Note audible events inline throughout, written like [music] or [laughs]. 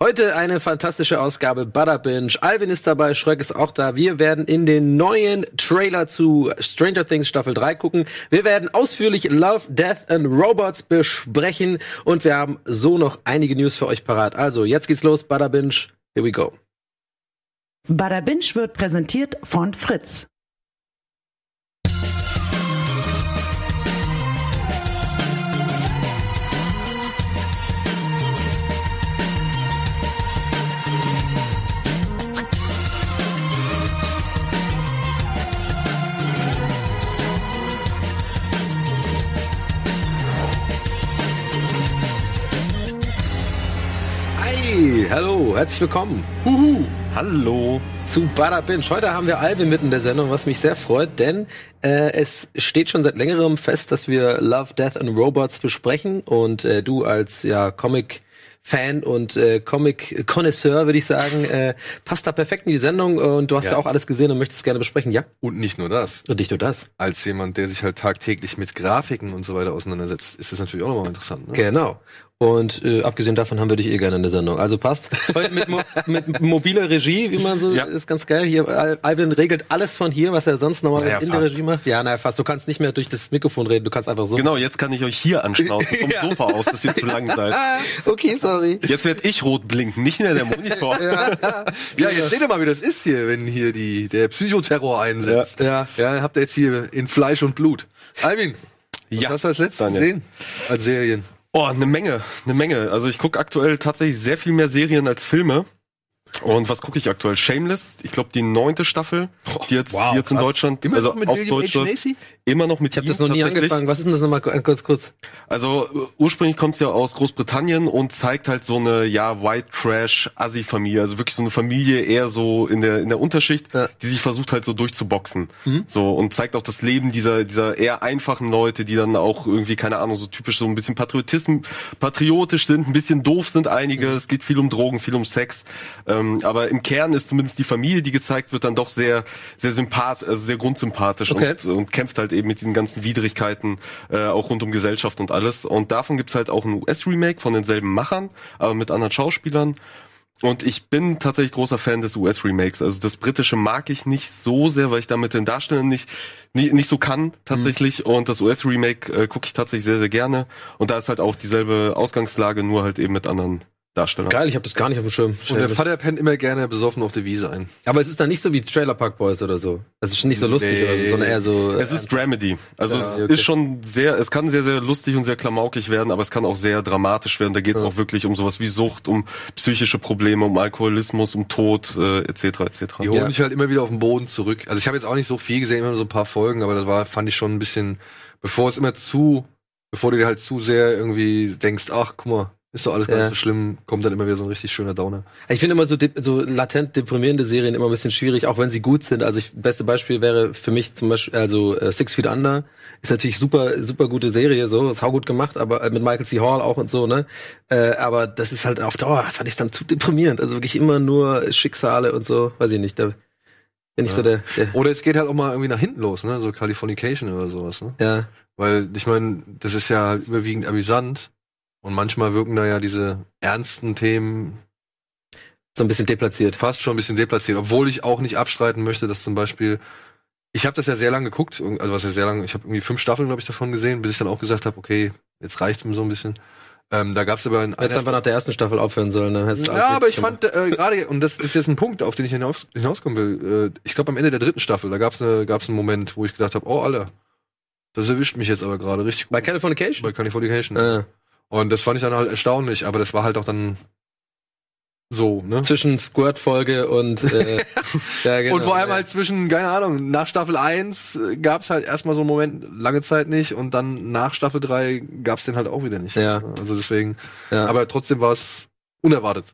Heute eine fantastische Ausgabe Butter Binge. Alvin ist dabei, Schröck ist auch da. Wir werden in den neuen Trailer zu Stranger Things Staffel 3 gucken. Wir werden ausführlich Love, Death and Robots besprechen und wir haben so noch einige News für euch parat. Also, jetzt geht's los, Butter Binge. Here we go. Butter Binge wird präsentiert von Fritz. Hi, hallo, herzlich willkommen. Huhu. Hallo zu Bada Binge. Heute haben wir Alvin mitten in der Sendung, was mich sehr freut, denn äh, es steht schon seit längerem fest, dass wir Love, Death and Robots besprechen und äh, du als ja Comic Fan und äh, Comic-Connoisseur, würde ich sagen, äh, passt da perfekt in die Sendung und du hast ja. ja. auch alles gesehen und möchtest gerne besprechen, ja? Und nicht nur das. Und nicht nur das. Als jemand, der sich halt tagtäglich mit Grafiken und so weiter auseinandersetzt, ist das natürlich auch nochmal interessant. Ne? Genau. Und äh, abgesehen davon haben wir dich eh gerne in der Sendung. Also passt. Heute mit, Mo [laughs] mit mobiler Regie, wie man so ja. ist ganz geil. Hier Alvin regelt alles von hier, was er sonst normalerweise naja, in der Regie macht. Ja, naja, fast. Du kannst nicht mehr durch das Mikrofon reden, du kannst einfach so. Genau, jetzt kann ich euch hier anschnauzen vom [laughs] ja. Sofa aus, dass ihr zu lang seid. [laughs] okay, sorry. Jetzt werd ich rot blinken, nicht mehr der Monitor. ja. ja, jetzt seht ihr mal, wie das ist hier, wenn hier die der Psychoterror einsetzt. Ja. Ja, ja habt ihr jetzt hier in Fleisch und Blut. Alvin, was ja. hast du als letztes gesehen als Serien? Oh, eine Menge, eine Menge. Also ich gucke aktuell tatsächlich sehr viel mehr Serien als Filme. Und was gucke ich aktuell? Shameless, ich glaube die neunte Staffel, die jetzt, wow, die jetzt in Deutschland, immer also auf William Deutsch läuft. Immer noch mit Ich habe das noch nie angefangen. Was ist denn das nochmal kurz kurz? Also äh, ursprünglich kommt's ja aus Großbritannien und zeigt halt so eine ja White Trash Assi Familie, also wirklich so eine Familie eher so in der in der Unterschicht, ja. die sich versucht halt so durchzuboxen. Mhm. So und zeigt auch das Leben dieser dieser eher einfachen Leute, die dann auch irgendwie keine Ahnung so typisch so ein bisschen Patriotismus patriotisch sind, ein bisschen doof sind einige. Mhm. Es geht viel um Drogen, viel um Sex. Ähm, aber im Kern ist zumindest die Familie, die gezeigt wird, dann doch sehr sehr sympath, also sehr grundsympathisch okay. und, und kämpft halt eben mit diesen ganzen Widrigkeiten, äh, auch rund um Gesellschaft und alles. Und davon gibt's halt auch ein US-Remake von denselben Machern, aber mit anderen Schauspielern. Und ich bin tatsächlich großer Fan des US-Remakes. Also das britische mag ich nicht so sehr, weil ich damit den Darstellern nicht, nicht, nicht so kann tatsächlich. Mhm. Und das US-Remake äh, gucke ich tatsächlich sehr, sehr gerne. Und da ist halt auch dieselbe Ausgangslage, nur halt eben mit anderen Darsteller. Geil, ich habe das gar nicht auf dem Schirm. Und der Vater pennt immer gerne besoffen auf der Wiese ein. Aber es ist dann nicht so wie Trailer Park Boys oder so. Das ist schon nicht so lustig nee. oder so, sondern eher so. Es ist Dramedy. Also ja, es okay. ist schon sehr, es kann sehr, sehr lustig und sehr klamaukig werden, aber es kann auch sehr dramatisch werden. Da geht es ja. auch wirklich um sowas wie Sucht, um psychische Probleme, um Alkoholismus, um Tod, äh, etc. etc. Die holen ja. mich halt immer wieder auf den Boden zurück. Also ich habe jetzt auch nicht so viel gesehen, immer nur so ein paar Folgen, aber das war, fand ich schon ein bisschen, bevor es immer zu, bevor du dir halt zu sehr irgendwie denkst, ach, guck mal, ist doch alles gar nicht so schlimm, kommt dann immer wieder so ein richtig schöner Downer. Ich finde immer so, so latent deprimierende Serien immer ein bisschen schwierig, auch wenn sie gut sind. Also ich, beste Beispiel wäre für mich zum Beispiel, also äh, Six Feet Under ist natürlich super, super gute Serie, so, ist auch gut gemacht, aber äh, mit Michael C. Hall auch und so, ne? Äh, aber das ist halt auf Dauer, fand ich dann zu deprimierend. Also wirklich immer nur Schicksale und so, weiß ich nicht. Da bin ich ja. so der, der. Oder es geht halt auch mal irgendwie nach hinten los, ne? So Californication oder sowas, ne? Ja. Weil, ich meine, das ist ja halt überwiegend amüsant und manchmal wirken da ja diese ernsten Themen so ein bisschen deplatziert. Fast schon ein bisschen deplatziert, obwohl ich auch nicht abstreiten möchte, dass zum Beispiel ich habe das ja sehr lange geguckt, also was ja sehr lange, ich habe irgendwie fünf Staffeln, glaube ich, davon gesehen, bis ich dann auch gesagt habe, okay, jetzt reicht's mir so ein bisschen. Ähm, da gab's aber in Jetzt einfach nach der ersten Staffel aufhören sollen. Ne? Ja, aber ich fand äh, gerade, und das ist jetzt ein Punkt, auf den ich hinaus, hinauskommen will, äh, ich glaube am Ende der dritten Staffel, da gab's ne, gab's einen Moment, wo ich gedacht habe, oh Alter, das erwischt mich jetzt aber gerade richtig gut. Bei Californication? Bei Californication. Ah. Und das fand ich dann halt erstaunlich, aber das war halt auch dann so, ne? Zwischen Squirt-Folge und äh, [laughs] ja, genau, Und vor allem ja. halt zwischen, keine Ahnung, nach Staffel 1 äh, gab's halt erstmal so einen Moment, lange Zeit nicht, und dann nach Staffel 3 gab's den halt auch wieder nicht. Ja. Also deswegen. Ja. Aber trotzdem war es unerwartet.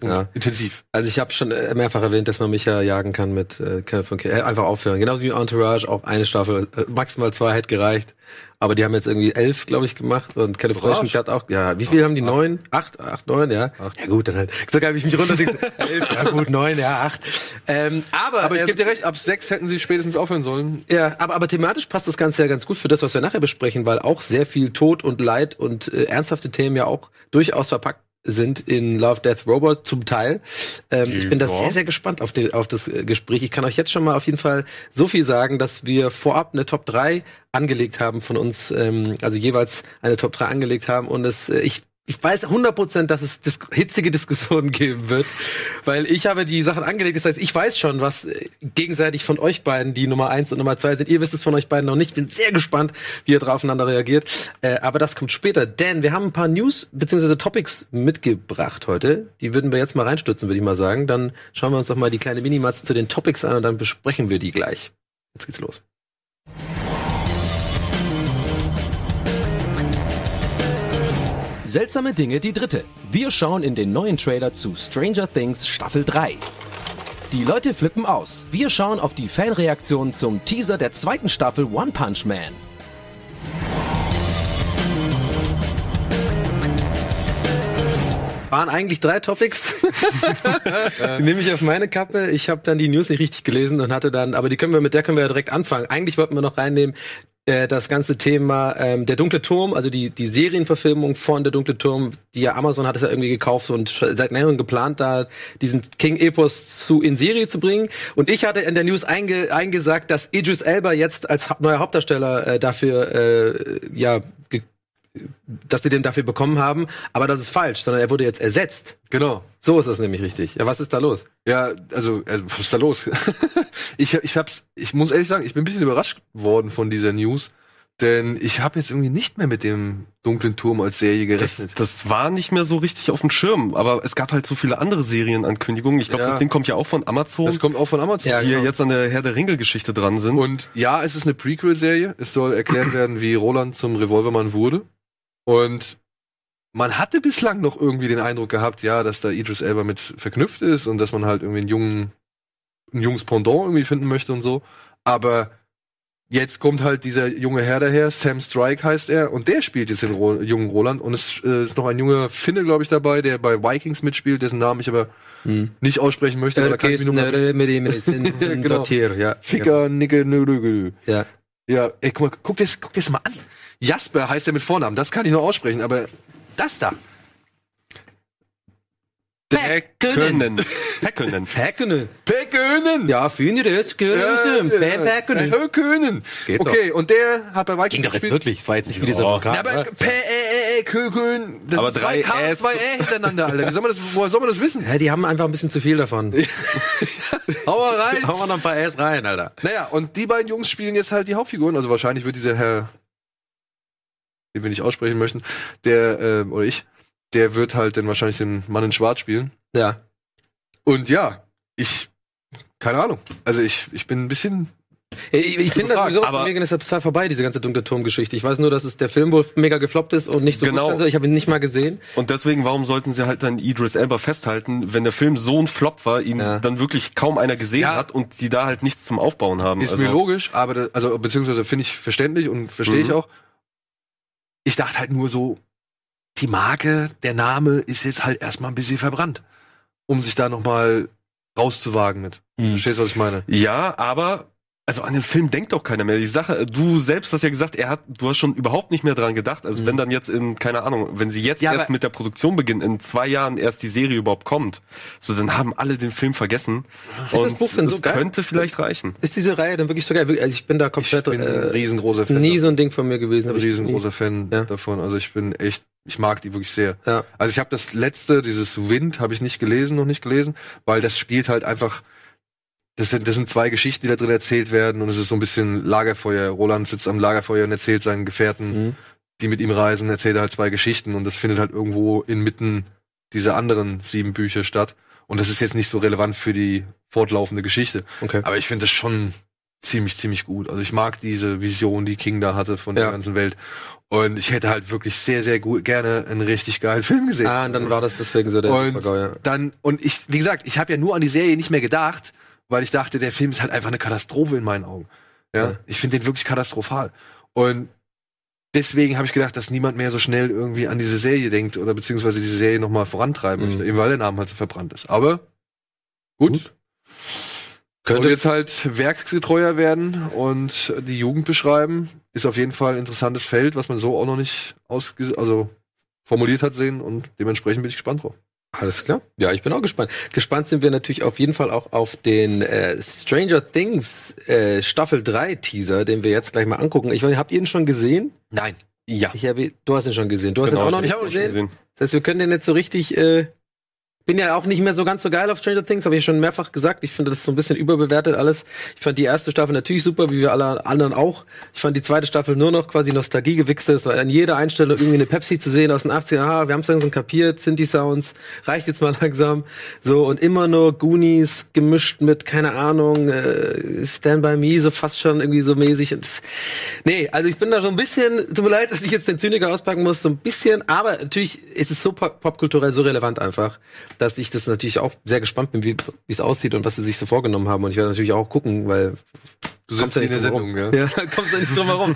Ja. Intensiv. Also ich habe schon äh, mehrfach erwähnt, dass man mich ja jagen kann mit äh, von K einfach aufhören. Genauso wie Entourage, auch eine Staffel, äh, maximal zwei hätte gereicht. Aber die haben jetzt irgendwie elf, glaube ich, gemacht und California hat auch, ja, wie viel haben die? Neun? Acht? Acht, neun, ja. Acht. Ja gut, dann halt. Sogar habe ich mich runter [laughs] elf, ja gut, neun, ja, acht. Ähm, aber aber ich ähm, gebe dir recht, ab sechs hätten sie spätestens aufhören sollen. Ja, aber, aber thematisch passt das Ganze ja ganz gut für das, was wir nachher besprechen, weil auch sehr viel Tod und Leid und äh, ernsthafte Themen ja auch durchaus verpackt sind in Love, Death, Robot zum Teil. Ähm, ich bin da sehr, sehr gespannt auf, die, auf das äh, Gespräch. Ich kann euch jetzt schon mal auf jeden Fall so viel sagen, dass wir vorab eine Top 3 angelegt haben von uns, ähm, also jeweils eine Top 3 angelegt haben und es, äh, ich ich weiß 100%, dass es dis hitzige Diskussionen [laughs] geben wird, weil ich habe die Sachen angelegt. Das heißt, ich weiß schon, was äh, gegenseitig von euch beiden die Nummer eins und Nummer zwei sind. Ihr wisst es von euch beiden noch nicht. Bin sehr gespannt, wie ihr drauf aufeinander reagiert. Äh, aber das kommt später, denn wir haben ein paar News bzw. Topics mitgebracht heute. Die würden wir jetzt mal reinstürzen, würde ich mal sagen. Dann schauen wir uns doch mal die kleine Minimatz zu den Topics an und dann besprechen wir die gleich. Jetzt geht's los. Seltsame Dinge, die dritte. Wir schauen in den neuen Trailer zu Stranger Things Staffel 3. Die Leute flippen aus. Wir schauen auf die Fanreaktion zum Teaser der zweiten Staffel One Punch Man. Waren eigentlich drei Topics. [laughs] nehme ich auf meine Kappe. Ich habe dann die News nicht richtig gelesen und hatte dann, aber die können wir mit der können wir ja direkt anfangen. Eigentlich wollten wir noch reinnehmen das ganze Thema ähm, der dunkle Turm, also die die Serienverfilmung von der dunkle Turm, die ja Amazon hat es ja irgendwie gekauft und seit längerem geplant, da diesen King Epos zu in Serie zu bringen. Und ich hatte in der News einge, eingesagt, dass Idris Elba jetzt als neuer Hauptdarsteller äh, dafür äh, ja dass sie den dafür bekommen haben, aber das ist falsch, sondern er wurde jetzt ersetzt. Genau. So ist das nämlich richtig. Ja, was ist da los? Ja, also, äh, was ist da los? [laughs] ich, ich hab's, ich muss ehrlich sagen, ich bin ein bisschen überrascht worden von dieser News, denn ich habe jetzt irgendwie nicht mehr mit dem dunklen Turm als Serie Das, gerechnet. das war nicht mehr so richtig auf dem Schirm, aber es gab halt so viele andere Serienankündigungen. Ich glaube, Ja. das Ding kommt ja auch von Amazon, Das kommt auch von Amazon. Ja, die ja genau. jetzt an der Herr der Ringe-Geschichte dran sind. Und ja, es ist eine Prequel-Serie. Es soll erklärt werden, wie Roland zum Revolvermann wurde. Und man hatte bislang noch irgendwie den Eindruck gehabt, ja, dass da Idris Elba mit verknüpft ist und dass man halt irgendwie einen jungen, ein junges Pendant irgendwie finden möchte und so. Aber jetzt kommt halt dieser junge Herr daher, Sam Strike heißt er, und der spielt jetzt den Ro jungen Roland. Und es äh, ist noch ein junger Finne, glaube ich, dabei, der bei Vikings mitspielt, dessen Namen ich aber nicht aussprechen möchte. da kann ich mich nur mal [laughs] Genau. ja. Ficker, Nicke. Ja. Ja, ey, guck mal, guck das, guck das mal an. Jasper heißt er mit Vornamen, das kann ich noch aussprechen, aber das da. Häkkinen. Häkkinen. Häkkenen. Pekönen! Ja, finde das? Sie. Häkkenen. Pekönen! Geht Okay, und der hat bei Vikings Ging doch jetzt gespielt. wirklich. Das war jetzt nicht wie dieser. Ja, aber oder? P, Ä, Ä, Ä, Kökön. Das Aber sind zwei drei K und Äs. zwei Ä hintereinander, Alter. Wie soll man das, woher soll man das wissen? Ja, die haben einfach ein bisschen zu viel davon. [laughs] Hau mal rein. Hauen wir noch ein paar S rein, Alter. Naja, und die beiden Jungs spielen jetzt halt die Hauptfiguren. Also wahrscheinlich wird dieser Herr, den wir nicht aussprechen möchten, der, äh, oder ich, der wird halt dann wahrscheinlich den Mann in Schwarz spielen. Ja. Und ja, ich, keine Ahnung. Also ich, ich bin ein bisschen, Ich, ich finde das sowieso, aber- Megan ist ja total vorbei, diese ganze dunkle Turmgeschichte. Ich weiß nur, dass es der Film wohl mega gefloppt ist und nicht so Genau. gut. Also ich habe ihn nicht mal gesehen. Und deswegen, warum sollten sie halt dann Idris Elba festhalten, wenn der Film so ein Flop war, ihn Ja. dann wirklich kaum einer gesehen Ja. hat und die da halt nichts zum Aufbauen haben. ist also, mir logisch, aber, das, also, beziehungsweise finde ich verständlich und verstehe ich Mhm. auch. Ich dachte halt nur so, die Marke, der Name ist jetzt halt erstmal ein bisschen verbrannt. Um sich da nochmal rauszuwagen mit. Verstehst du, was ich meine? Ja, aber also an den Film denkt doch keiner mehr. Die Sache, du selbst hast ja gesagt, er hat, du hast schon überhaupt nicht mehr dran gedacht. Also wenn dann jetzt in, keine Ahnung, wenn sie jetzt Ja, erst aber- mit der Produktion beginnen, in zwei Jahren erst die Serie überhaupt kommt, so dann haben alle den Film vergessen. das und Buch denn so geil? könnte vielleicht reichen. Ist diese Reihe dann wirklich so geil? Also ich bin da Ich komplett bin ein äh, riesengroßer Fan. nie so ein Ding von mir gewesen. ich riesengroßer Fan Ja. davon. Also ich bin echt, ich mag die wirklich sehr. Ja. Also ich habe das letzte, dieses Wind, habe ich nicht gelesen, noch nicht gelesen, weil das spielt halt einfach. Das sind, das sind zwei Geschichten, die da drin erzählt werden und es ist so ein bisschen Lagerfeuer. Roland sitzt am Lagerfeuer und erzählt seinen Gefährten, Mhm. die mit ihm reisen, erzählt er halt zwei Geschichten und das findet halt irgendwo inmitten dieser anderen sieben Bücher statt. Und das ist jetzt nicht so relevant für die fortlaufende Geschichte. Okay. Aber ich finde das schon ziemlich, ziemlich gut. Also ich mag diese Vision, die King da hatte von Ja. der ganzen Welt. Und ich hätte halt wirklich sehr, sehr gut gerne einen richtig geilen Film gesehen. Ah, und dann war das deswegen so der und Super-GAU, ja. dann, und ich, wie gesagt, ich habe ja nur an die Serie nicht mehr gedacht, weil ich dachte, der Film ist halt einfach eine Katastrophe in meinen Augen. Ja, Ja. ich finde den wirklich katastrophal. Und deswegen habe ich gedacht, dass niemand mehr so schnell irgendwie an diese Serie denkt oder beziehungsweise diese Serie nochmal vorantreiben Mhm. möchte, eben weil der Name halt so verbrannt ist. Aber gut. Gut. Könnte jetzt halt werksgetreuer werden und die Jugend beschreiben. Ist auf jeden Fall ein interessantes Feld, was man so auch noch nicht ausge also formuliert hat, sehen und dementsprechend bin ich gespannt drauf. Alles klar. Ja, ich bin auch gespannt. Gespannt sind wir natürlich auf jeden Fall auch auf den äh, Stranger Things äh, Staffel 3 Teaser, den wir jetzt gleich mal angucken. Ich weiß, nicht, habt ihr ihn schon gesehen? Nein. Ja. Ich habe, du hast ihn schon gesehen. Du hast Genau, ihn auch noch ich nicht gesehen? gesehen. Das heißt, wir können den jetzt so richtig. Äh, bin ja auch nicht mehr so ganz so geil auf Stranger Things, habe ich schon mehrfach gesagt. Ich finde das so ein bisschen überbewertet alles. Ich fand die erste Staffel natürlich super, wie wir alle anderen auch. Ich fand die zweite Staffel nur noch quasi Nostalgiegewichse. Es war an jeder Einstellung irgendwie eine Pepsi zu sehen aus den 80ern. Ah, wir haben es langsam kapiert, Sinti Sounds, reicht jetzt mal [laughs] langsam. So, und immer nur Goonies gemischt mit, keine Ahnung, äh, Stand By Me, so fast schon irgendwie so mäßig. Nee, also ich bin da so ein bisschen, tut mir leid, dass ich jetzt den Zyniker auspacken muss, so ein bisschen, aber natürlich ist es so pop- popkulturell so relevant einfach, dass ich das natürlich auch sehr gespannt bin, wie es aussieht und was sie sich so vorgenommen haben. Und ich werde natürlich auch gucken, weil Du sitzt ja in der Sendung, herum. ja? [laughs] Da kommst du nicht drum herum.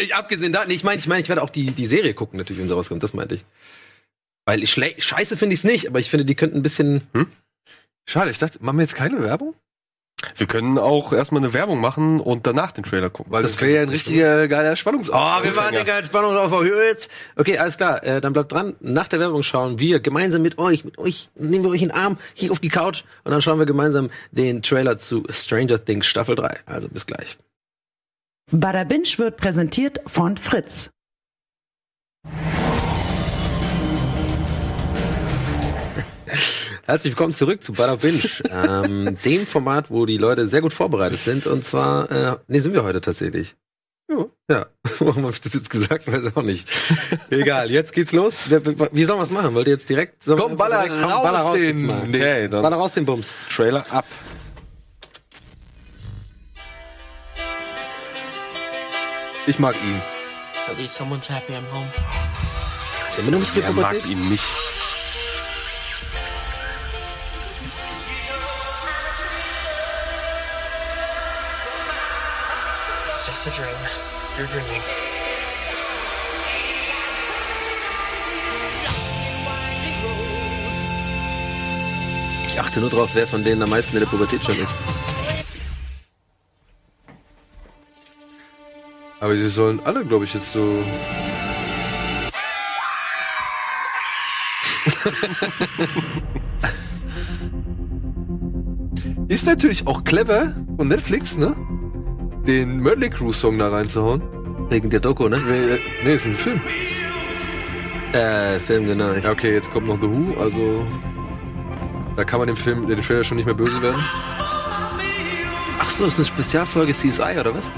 Ich- Abgesehen da, nee, ich meine, ich meine, ich werde auch die, die Serie gucken natürlich, wenn sie rauskommt, das meinte ich. Weil ich scheiße finde ich es nicht, aber ich finde, die könnten ein bisschen, hm? Schade, ich dachte, machen wir jetzt keine Werbung? Wir können auch erstmal eine Werbung machen und danach den Trailer gucken. Weil das wäre ja ein richtiger geiler Spannungsaufbau. Oh, wir waren ja Spannung auf jetzt. Okay, alles klar. Äh, dann bleibt dran. Nach der Werbung schauen wir gemeinsam mit euch, mit euch, nehmen wir euch in den Arm, hier auf die Couch und dann schauen wir gemeinsam den Trailer zu Stranger Things Staffel 3. Also bis gleich. Bada Binge wird präsentiert von Fritz. Herzlich willkommen zurück zu Bada Binge, ähm, dem Format, wo die Leute sehr gut vorbereitet sind. Und zwar, äh, nee, sind wir heute tatsächlich. Ja. Ja, [laughs] warum habe ich das jetzt gesagt? Weiß auch nicht. Egal, jetzt geht's los. Wie sollen wir es machen? Wollt ihr jetzt direkt? Komm, baller direkt- raus baller raus den- mal. Nee. Baller raus den Bums. Trailer ab. Ich mag ihn. Someone's happy I'm home. Wer mag ihn nicht? Just a dream. You're dreaming. Ich achte nur drauf, wer von denen am meisten in der Pubertät schon ist. Aber sie sollen alle, glaube ich, jetzt so. [laughs] Ist natürlich auch clever von Netflix, ne? Den Mötley Crue Song da reinzuhauen. Wegen der Doku, ne? Nee, nee, ist ein Film. Äh, Film, genau. Ja, okay, jetzt kommt noch The Who, also. Da kann man dem Film, den Trailer schon nicht mehr böse werden. Ach so, ist eine Spezialfolge CSI, oder was?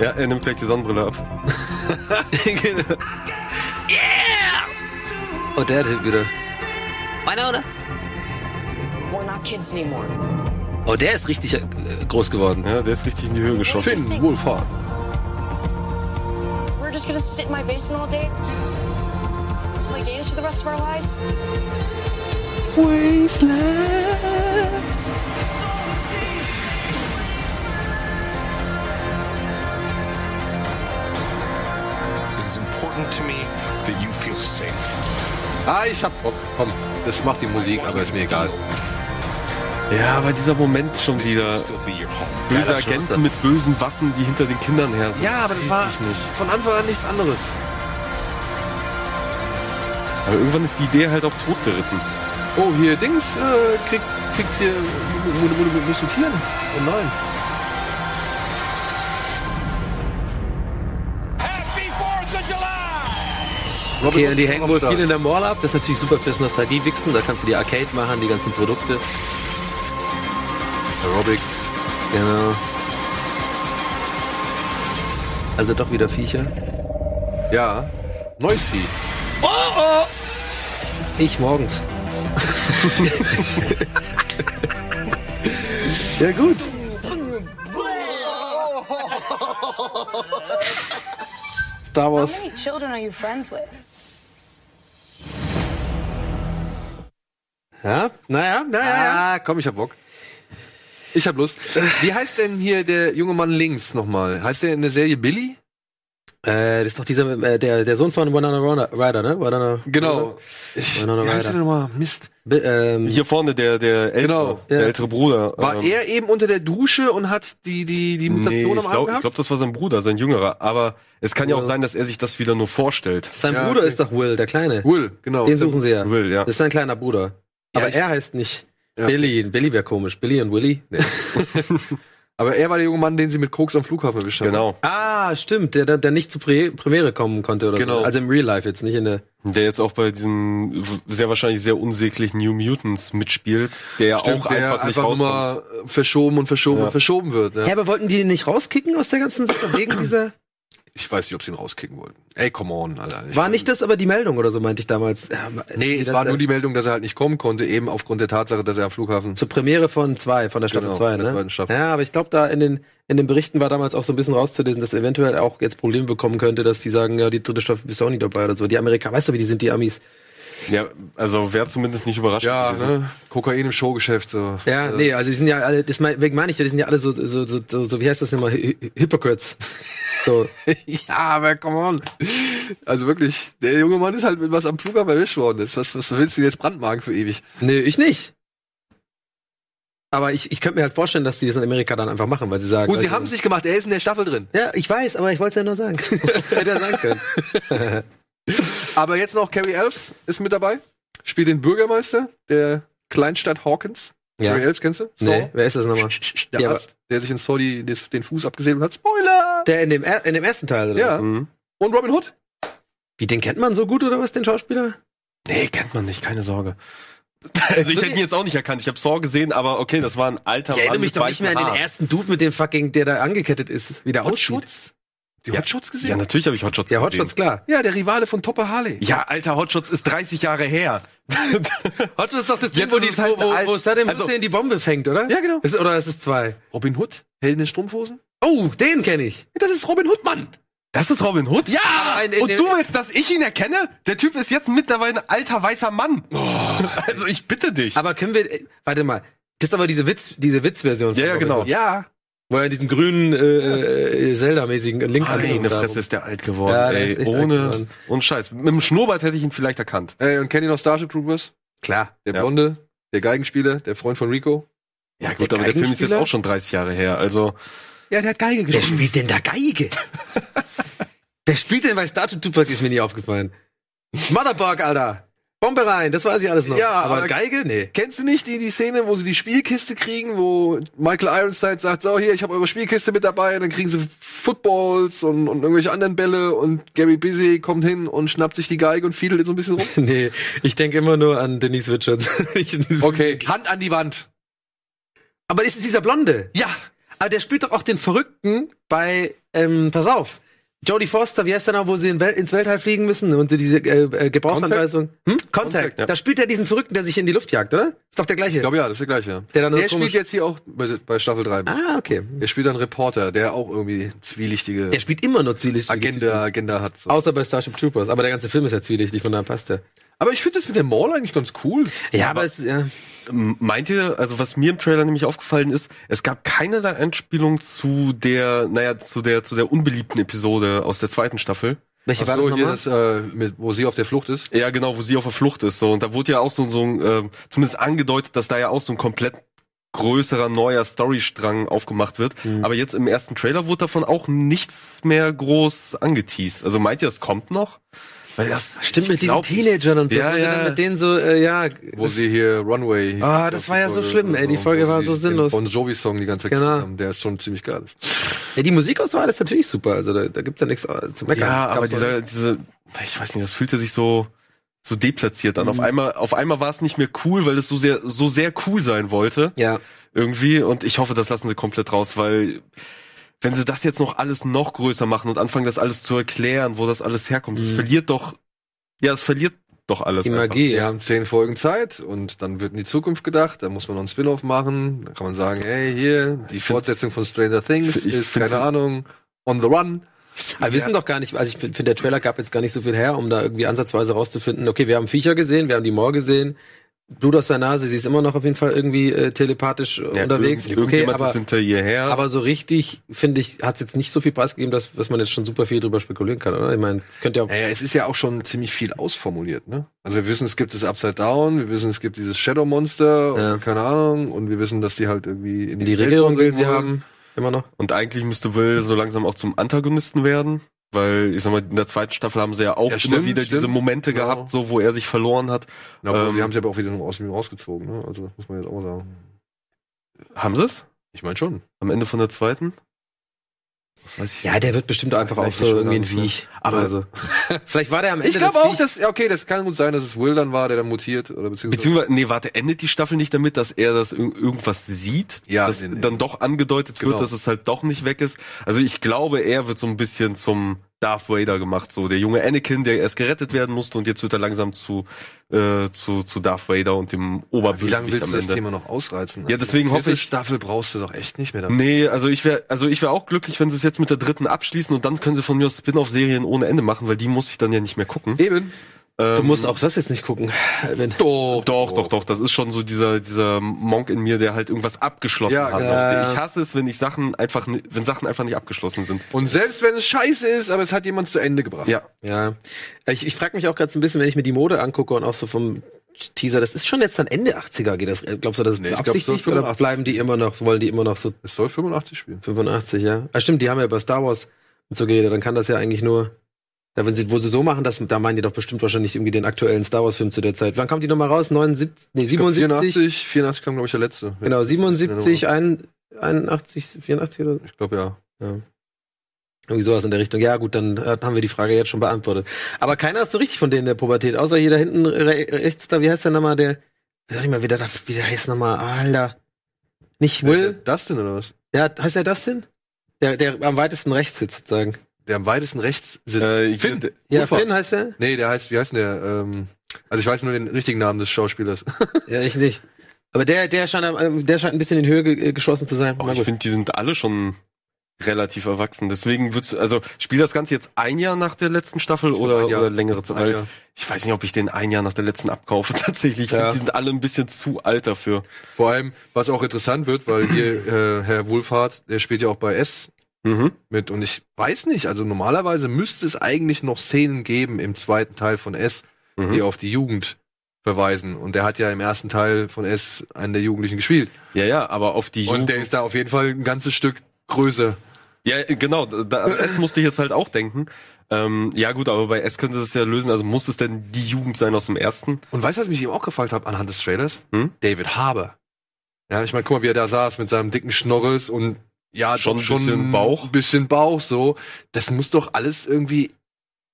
Ja, er nimmt gleich die Sonnenbrille ab. [laughs] genau. Yeah! Oh, der Typ wieder. Winona? We're not kids anymore. Oh, der ist richtig äh, groß geworden. Ja, der ist richtig in die Höhe geschossen. Finn Wohlfahrt. We're just gonna sit in my basement all day? Play games for the rest of our lives? It is important to me that you feel safe. Ah, ich hab Bock. Komm, das macht die Musik, aber ist mir egal. Ja, aber dieser Moment schon wieder. Böse Geiler Agenten mit bösen Waffen, die hinter den Kindern her sind. Ja, aber das Weiß war ich nicht. von Anfang an nichts anderes. Aber irgendwann ist die Idee halt auch totgeritten. Oh, hier Dings äh, kriegt, kriegt hier mu- mu- mu- muskeltieren. Oh nein. Happy 4th of July! Okay, und die hängen wohl viel in der Mall ab. Das ist natürlich super fürs Nostalgie-Wichsen. Da kannst du die Arcade machen, die ganzen Produkte. Aerobic. Genau. Also doch wieder Viecher. Ja. Neues Vieh. Ich morgens. [laughs] ja gut. Star How Wars. many children are you friends with? Ja, naja, naja. Ah, komm, ich hab Bock. Ich hab Lust. Wie heißt denn hier der junge Mann links nochmal? Heißt der in der Serie Billy? Äh, das ist doch dieser, äh, der, der Sohn von Winona Ryder, ne? Winona, Genau. Ich, Winona wie heißt der Ryder. nochmal? Mist. Bi- ähm, Hier vorne der der ältere, Genau. der Ja. ältere Bruder. War ähm, er eben unter der Dusche und hat die, die, die Nee, Mutation ich am Arm glaube, gehabt? glaub, das war sein Bruder, sein Jüngerer. Aber es kann ja auch sein, dass er sich das wieder nur vorstellt. sein Ja, Bruder okay. ist doch Will, der Kleine. Will, genau. Den suchen sie ja. Will, ja. Das ist sein kleiner Bruder. Aber ich- er heißt nicht Ja. Billy. Billy wäre komisch. Billy und Willy? Nee. [laughs] Aber er war der junge Mann, den sie mit Koks am Flughafen erwischt haben. Genau. ah, stimmt. Der, der, der nicht zur Prä Premiere kommen konnte oder Genau. so. Also im Real Life jetzt, nicht in der... Der jetzt auch bei diesem sehr wahrscheinlich sehr unsäglichen New Mutants mitspielt, der ja Stimmt, auch der einfach nicht einfach rauskommt. immer verschoben und verschoben Ja. und verschoben wird. Ja. Ja, aber wollten die ihn nicht rauskicken aus der ganzen Sache wegen dieser... Ich weiß nicht, ob sie ihn rauskicken wollten. Ey, come on, Alter. Ich War nicht das aber die Meldung oder so, meinte ich damals. Ja, Nee, es war nur die Meldung, dass er halt nicht kommen konnte, eben aufgrund der Tatsache, dass er am Flughafen. Zur Premiere von zwei, von der Staffel Genau, zwei, ne? Staffel. Ja, aber ich glaube, da in den, in den Berichten war damals auch so ein bisschen rauszulesen, dass er eventuell auch jetzt Probleme bekommen könnte, dass die sagen, ja, die dritte Staffel bist du auch nicht dabei oder so. Die Amerikaner, weißt du, wie die sind, die Amis? Ja, also wäre zumindest nicht überrascht. Ja, ne? Kokain im Showgeschäft. So. Ja, nee, also die sind ja alle, deswegen meine ich, ja, die sind ja alle so, so, so, so, so wie heißt das immer, Hy Hy- Hypocrites. So. [laughs] ja, aber come on. Also wirklich, der junge Mann ist halt mit was am Flughafen erwischt worden. Das, was, was willst du jetzt brandmarken für ewig? nee, ich nicht. Aber ich, ich könnte mir halt vorstellen, dass die das in Amerika dann einfach machen, weil sie sagen. Gut, sie also- haben es nicht gemacht, er ist in der Staffel drin. Ja, ich weiß, aber ich wollte es ja nur sagen. [laughs] Hätte ja sagen können. [laughs] Aber jetzt noch Carrie Elves ist mit dabei. Spielt den Bürgermeister der Kleinstadt Hawkins. Ja. Carrie Elves kennst du? Nee, wer ist das nochmal? Der Ja, Arzt, der sich in Saw die, den, den Fuß abgesäbelt hat. Spoiler! Der in dem, er in dem ersten Teil, oder? Ja. Mhm. Und Robin Hood? Wie, den kennt man so gut, oder was, den Schauspieler? Nee, kennt man nicht, keine Sorge. Also ich hätte ihn jetzt auch nicht erkannt. Ich habe Saw gesehen, aber okay, das war ein alter Ich erinnere Mann mich doch nicht mehr an den ersten Dude mit dem fucking, der da angekettet ist, wie der aussieht. Die Ja. Hotshots gesehen? Ja, natürlich habe ich Hotshots Ja, gesehen. Hotshots, klar. Ja, der Rivale von Topper Harley. Ja, alter Hotshots ist 30 Jahre her. [laughs] Hotshots ist doch das Ding, wo die- wo, wo, alt- wo Saddam also- Hussein die Bombe fängt, oder? Ja, genau. Ist, oder ist es zwei? Robin Hood? Helden in Strumpfhosen? Oh, den kenne ich. Das ist Robin Hood, Mann! Das ist Robin Hood? Ja! ein- in Und du willst, dass ich ihn erkenne? Der Typ ist jetzt mittlerweile ein alter weißer Mann. [laughs] Also ich bitte dich. Aber können wir, äh, warte mal. Das ist aber diese Witz, diese Witzversion. von Ja, ja, genau. Hood. Ja. Wo er diesen grünen, äh, äh, Zelda-mäßigen Link Meine Fresse ist der alt geworden, Ja, der ey. ist echt alt Ohne, geworden. und Scheiß. Mit dem Schnurrbart hätte ich ihn vielleicht erkannt. Ey, und kennt ihr noch Starship Troopers? Klar. Der Ja. Blonde, der Geigenspieler, der Freund von Rico. Ja gut, aber der Film ist jetzt auch schon 30 Jahre her. Also Ja, der hat Geige Wer spielt denn da Geige? [laughs] Wer spielt denn bei Starship Tupac ist mir nie aufgefallen. Motherbug, Alter. Bombe rein, das weiß ich alles noch. Ja, aber, aber- Geige? Nee. Kennst du nicht die, die Szene, wo sie die Spielkiste kriegen, wo Michael Ironside sagt, so hier, ich habe eure Spielkiste mit dabei und dann kriegen sie Footballs und, und irgendwelche anderen Bälle und Gary Busy kommt hin und schnappt sich die Geige und fiedelt so ein bisschen rum. [laughs] Nee, ich denke immer nur an Denise Richards. [laughs] Ich- Okay, Hand an die Wand. Aber ist es dieser Blonde? Ja, Aber der spielt doch auch den Verrückten bei, ähm, pass auf. Jodie Foster, wie heißt der noch, wo sie in Wel ins Weltall fliegen müssen und sie diese äh, äh, Gebrauchsanweisung. Hm? Contact. Contact, ja. Da spielt er diesen Verrückten, der sich in die Luft jagt, oder? Ist doch der gleiche. ich glaube ja, das ist der gleiche. ja. Der dann so der spielt jetzt hier auch bei, bei Staffel 3. ah, okay. Der spielt einen Reporter, der auch irgendwie zwielichtige Der spielt immer nur zwielichtige Agenda, Agenda hat. So. Außer bei Starship Troopers. Aber der ganze Film ist ja zwielichtig, von daher passt der. Aber ich finde das mit dem Mall eigentlich ganz cool. Ja, aber es, ja. meint ihr, also was mir im Trailer nämlich aufgefallen ist, es gab keinerlei Anspielung zu der, naja, zu der, zu der unbeliebten Episode aus der zweiten Staffel. Welche war so, das hier nochmal? das, äh, mit, wo sie auf der Flucht ist. Ja, genau, wo sie auf der Flucht ist. So. Und da wurde ja auch so, so ein, äh, zumindest angedeutet, dass da ja auch so ein komplett größerer neuer Storystrang aufgemacht wird. Aber jetzt im ersten Trailer wurde davon auch nichts mehr groß angeteased. Also meint ihr, es kommt noch? Weil das Stimmt, mit diesen Teenagern und so. Ja, wo sie ja. dann mit denen so, äh, ja. Wo das- sie hier Runway. Ah, das war ja so schlimm, ey, die Folge war so sinnlos. Bon Jovi Song die ganze Zeit Genau. haben, der schon ziemlich geil ist. ja, die Musikauswahl ist natürlich super. Also da, da gibt's ja nichts äh, zu meckern. Ja, aber Gab's dieser, diese, ich weiß nicht, das fühlte sich so, so deplatziert an. Auf einmal, auf einmal war es nicht mehr cool, weil es so sehr, so sehr cool sein wollte. Ja. Irgendwie. Und ich hoffe, das lassen sie komplett raus, weil, wenn sie das jetzt noch alles noch größer machen und anfangen, das alles zu erklären, wo das alles herkommt, das verliert doch, ja, es verliert doch alles. Die einfach. Magie, Wir ja. haben zehn Folgen Zeit und dann wird in die Zukunft gedacht. Da muss man noch einen Spin-off machen. Da kann man sagen, hey, hier, die Ich find- Fortsetzung von Stranger Things ich ist, find- keine Ahnung, on the run. Aber wir wissen doch gar nicht, also ich finde, der Trailer gab jetzt gar nicht so viel her, um da irgendwie ansatzweise rauszufinden, okay, wir haben Viecher gesehen, wir haben die Moor gesehen, Blut aus der Nase, sie ist immer noch auf jeden Fall irgendwie äh, telepathisch äh, Ja, unterwegs. irgend- Okay, irgendjemand aber, ist hinter ihr her. aber so richtig, finde ich, hat es jetzt nicht so viel Preis gegeben, dass, dass man jetzt schon super viel drüber spekulieren kann, oder? Ich meine, könnt ihr auch. Naja, es ist ja auch schon ziemlich viel ausformuliert, ne? Also wir wissen, es gibt das Upside Down, wir wissen, es gibt dieses Shadow Monster, Ja. und keine Ahnung, und wir wissen, dass die halt irgendwie in Die Welt Regierung will sie wollen. haben, immer noch. Und eigentlich müsste Will so langsam auch zum Antagonisten werden. Weil, ich sag mal, in der zweiten Staffel haben sie ja auch Ja, immer stimmt, wieder diese stimmt. Momente Genau. gehabt, so wo er sich verloren hat. Na, aber Ähm, sie haben sie aber auch wieder aus dem rausgezogen, ne? Also das muss man jetzt auch mal sagen. Haben sie es? Ich meine schon. Am Ende von der zweiten? Ja, der wird bestimmt einfach auch so irgendwie ein Viech. Aber- also, [laughs] vielleicht war der am Ende Ich glaube auch, dass, okay, das kann gut sein, dass es Will dann war, der dann mutiert, oder beziehungsweise. Beziehungsweise, nee, warte, endet die Staffel nicht damit, dass er das ir irgendwas sieht? Ja, dass nee, nee. dann doch angedeutet Genau. wird, dass es halt doch nicht weg ist. Also ich glaube, er wird so ein bisschen zum Darth Vader gemacht, so der junge Anakin, der erst gerettet werden musste und jetzt wird er langsam zu, äh, zu, zu Darth Vader und dem Wie Oberbösewicht lange willst am du das. Thema noch ausreizen? Ja, deswegen Eine hoffe ich- Staffel brauchst du doch echt nicht mehr. damit. Nee, also ich wäre also ich wäre auch glücklich, wenn sie es jetzt mit der dritten abschließen und dann können sie von mir aus Spin-off-Serien ohne Ende machen, weil die muss ich dann ja nicht mehr gucken. Eben. Du Ähm, musst auch das jetzt nicht gucken. Wenn, Doch, Doch, doch, doch. Das ist schon so dieser, dieser Monk in mir, der halt irgendwas abgeschlossen Ja, hat. genau. du. Ich hasse es, wenn ich Sachen einfach, wenn Sachen einfach nicht abgeschlossen sind. Und selbst wenn es scheiße ist, aber es hat jemand zu Ende gebracht. Ja. Ja. Ich, ich frage mich auch gerade so ein bisschen, wenn ich mir die Mode angucke und auch so vom Teaser, das ist schon jetzt dann Ende 80er, geht das? äh, Glaubst du, das ist Nee, ich glaub, beabsichtigt so oder 85. bleiben die immer noch, wollen die immer noch so Es soll 85 spielen. 85, ja? Ah, stimmt, die haben ja bei Star Wars und so geredet, dann kann das ja eigentlich nur, da, wenn sie, wo sie so machen, das, da meinen die doch bestimmt wahrscheinlich irgendwie den aktuellen Star Wars Film zu der Zeit. Wann kam die nochmal raus? 79, nee, Ich glaub, 77? 84, 84 kam, glaube ich, der letzte. Genau, 77, ein, 81, 84 oder so? Ich glaube, ja. Ja. Irgendwie sowas in der Richtung. Ja, gut, dann äh, haben wir die Frage jetzt schon beantwortet. Aber keiner ist so richtig von denen in der Pubertät, außer hier da hinten re rechts da, wie heißt der nochmal, der, sag ich mal, wie der, da- wie der heißt nochmal, Alter. Nicht Will? Dustin oder was? Ja, heißt er das denn? Der, der am weitesten rechts sitzt, sozusagen. Der am weitesten rechts sitzt. Äh, ich Finn. find- Ja. Finn heißt er? Nee, der heißt, wie heißt denn der? Ähm, also ich weiß nur den richtigen Namen des Schauspielers. [laughs] Ja, ich nicht. Aber der, der scheint, am- der scheint ein bisschen in Höhe ge geschossen zu sein. oh, ich finde, die sind alle schon relativ erwachsen. Deswegen wird's, also spielt das Ganze jetzt ein Jahr nach der letzten Staffel oder, oder längere Zeit? Weil. Ich weiß nicht, ob ich den ein Jahr nach der letzten abkaufe [laughs] tatsächlich. Ich Ja. finde, die sind alle ein bisschen zu alt dafür. Vor allem, was auch interessant wird, weil hier äh, Herr Wohlfahrt, der spielt ja auch bei S Mhm. mit und ich weiß nicht, also normalerweise müsste es eigentlich noch Szenen geben im zweiten Teil von S, Mhm. die auf die Jugend verweisen und der hat ja im ersten Teil von S einen der Jugendlichen gespielt Ja, ja, aber auf die und der ist da auf jeden Fall ein ganzes Stück größer. Ja, genau, da, S musste ich jetzt halt auch denken. Ähm, ja gut, aber bei S könnte es ja lösen, also muss es denn die Jugend sein aus dem ersten? Und weißt du, was mich ihm auch gefallen hat anhand des Trailers? Hm? David Harbour. Ja, ich meine, guck mal, wie er da saß mit seinem dicken Schnorres und ja, Schon doch ein bisschen Bauch. Ein bisschen Bauch, so. Das muss doch alles irgendwie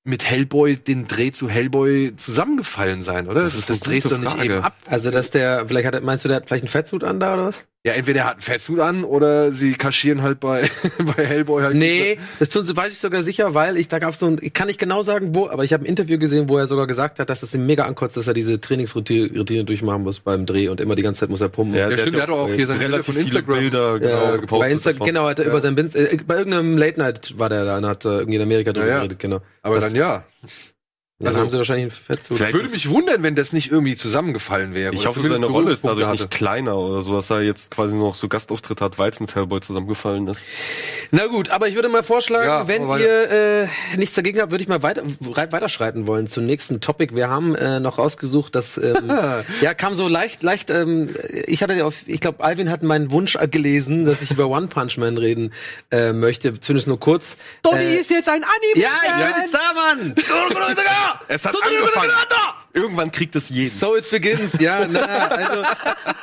mit Hellboy, den Dreh zu Hellboy zusammengefallen sein, oder? Das Das, ist das, drehst du nicht eben ab. Also, dass der, vielleicht hat er, meinst du, der hat vielleicht einen Fettsuit an da oder was? Ja, entweder er hat einen Fettsuit an oder sie kaschieren halt bei, [laughs] bei Hellboy halt. Nee, das tun sie, weiß ich sogar sicher, weil ich, da gab's so ein, ich kann nicht genau sagen, wo, aber ich habe ein Interview gesehen, wo er sogar gesagt hat, dass es ihm mega ankotzt, dass er diese Trainingsroutine Routine durchmachen muss beim Dreh und immer die ganze Zeit muss er pumpen. Ja, Ja, der stimmt, der hat doch auch hier seine relativ von viele Instagram. Bilder genau, Ja, gepostet. bei Insta davon. genau, hat er über sein Bin äh, bei irgendeinem Late Night war der da und hat äh, irgendwie in Amerika drüber Ja, ja. geredet, genau. Aber Das- dann ja. Also- haben sie wahrscheinlich einen Fettsuit. Vielleicht Würde ist- mich wundern, wenn das nicht irgendwie zusammengefallen wäre. Ich hoffe, seine Rolle ist dadurch Berührungspunkte nicht kleiner oder so, dass er jetzt quasi nur noch so Gastauftritt hat, weil es mit Hellboy zusammengefallen ist. Na gut, aber ich würde mal vorschlagen, Ja, wenn ihr äh, nichts dagegen habt, würde ich mal weiter rei- weiterschreiten wollen zum nächsten Topic. Wir haben äh, noch rausgesucht, dass ähm, [laughs] ja kam so leicht, leicht. Ähm, ich hatte auf, ich glaube, Alvin hat meinen Wunsch gelesen, dass ich über One Punch Man reden äh, möchte, zumindest nur kurz. äh, ist jetzt ein Anime. ja, ich bin jetzt da, Mann. Es hat angefangen. Irgendwann kriegt es jeden. So it begins, ja. Na, [laughs] also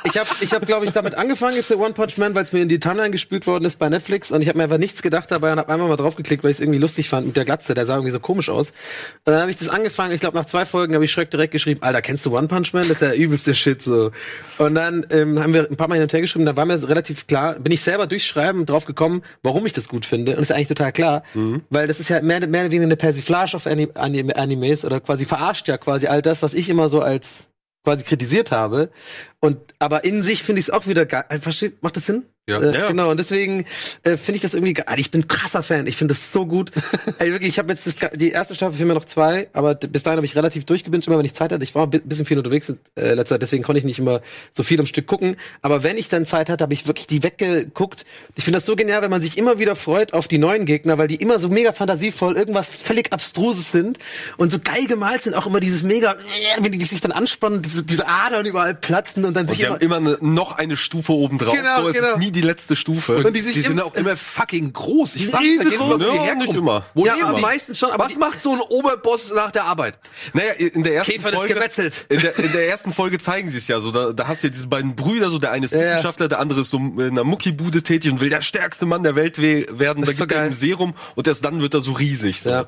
ich habe, ich hab, glaube ich, damit angefangen jetzt mit One Punch Man, weil es mir in die Timeline gespült worden ist bei Netflix und ich habe mir einfach nichts gedacht dabei und habe einmal mal draufgeklickt, weil ich es irgendwie lustig fand mit der Glatze. Der sah irgendwie so komisch aus. Und dann habe ich das angefangen. Ich glaube, nach zwei Folgen habe ich Schreck direkt geschrieben: Alter, kennst du One Punch Man? Das ist ja übelste Shit so. Und dann ähm, haben wir ein paar Mal hin und her geschrieben. Da war mir relativ klar, bin ich selber durchs Schreiben drauf gekommen, warum ich das gut finde. Und ist eigentlich total klar, weil das ist ja mehr, mehr oder weniger eine Persiflage auf Anim Anim Animes oder quasi verarscht ja quasi all das, was ich immer so als quasi kritisiert habe. Und aber in sich finde ich es auch wieder geil. Versteht? Macht das Sinn? Ja. Äh, Ja. Genau, und deswegen äh, finde ich das irgendwie geil. Ich bin krasser Fan. Ich finde das so gut. [laughs] Ey, wirklich, ich habe jetzt das, die erste Staffel fehlen mir noch zwei, aber bis dahin habe ich relativ durchgebinged, immer wenn ich Zeit hatte. Ich war ein bi- bisschen viel unterwegs äh, letzter Zeit, deswegen konnte ich nicht immer so viel am Stück gucken. Aber wenn ich dann Zeit hatte, habe ich wirklich die weggeguckt. Ich finde das so genial, wenn man sich immer wieder freut auf die neuen Gegner, weil die immer so mega fantasievoll irgendwas völlig abstruses sind und so geil gemalt sind. Auch immer dieses mega, [laughs] wenn die sich dann anspannen, diese, diese Adern überall platzen und dann Und sich haben immer eine, noch eine Stufe oben drauf. Genau, so, genau. Die letzte Stufe. Und die sich Die sind auch immer fucking groß. Ich frag mich, übel vergessen, groß. wo die Ja, herkommen. nicht immer. Wo Ja, leben aber die? meistens schon, aber Was macht so ein Oberboss nach der Arbeit? Naja, in der ersten Käfer des Folge, Gemetzels. in der, in der ersten Folge zeigen sie es ja so. Da, da hast du ja diese beiden Brüder, so der eine ist Ja. Wissenschaftler, der andere ist so in einer Muckibude tätig und will der stärkste Mann der Welt we werden. Das Da gibt er ein Serum und erst dann wird er so riesig. So. Ja.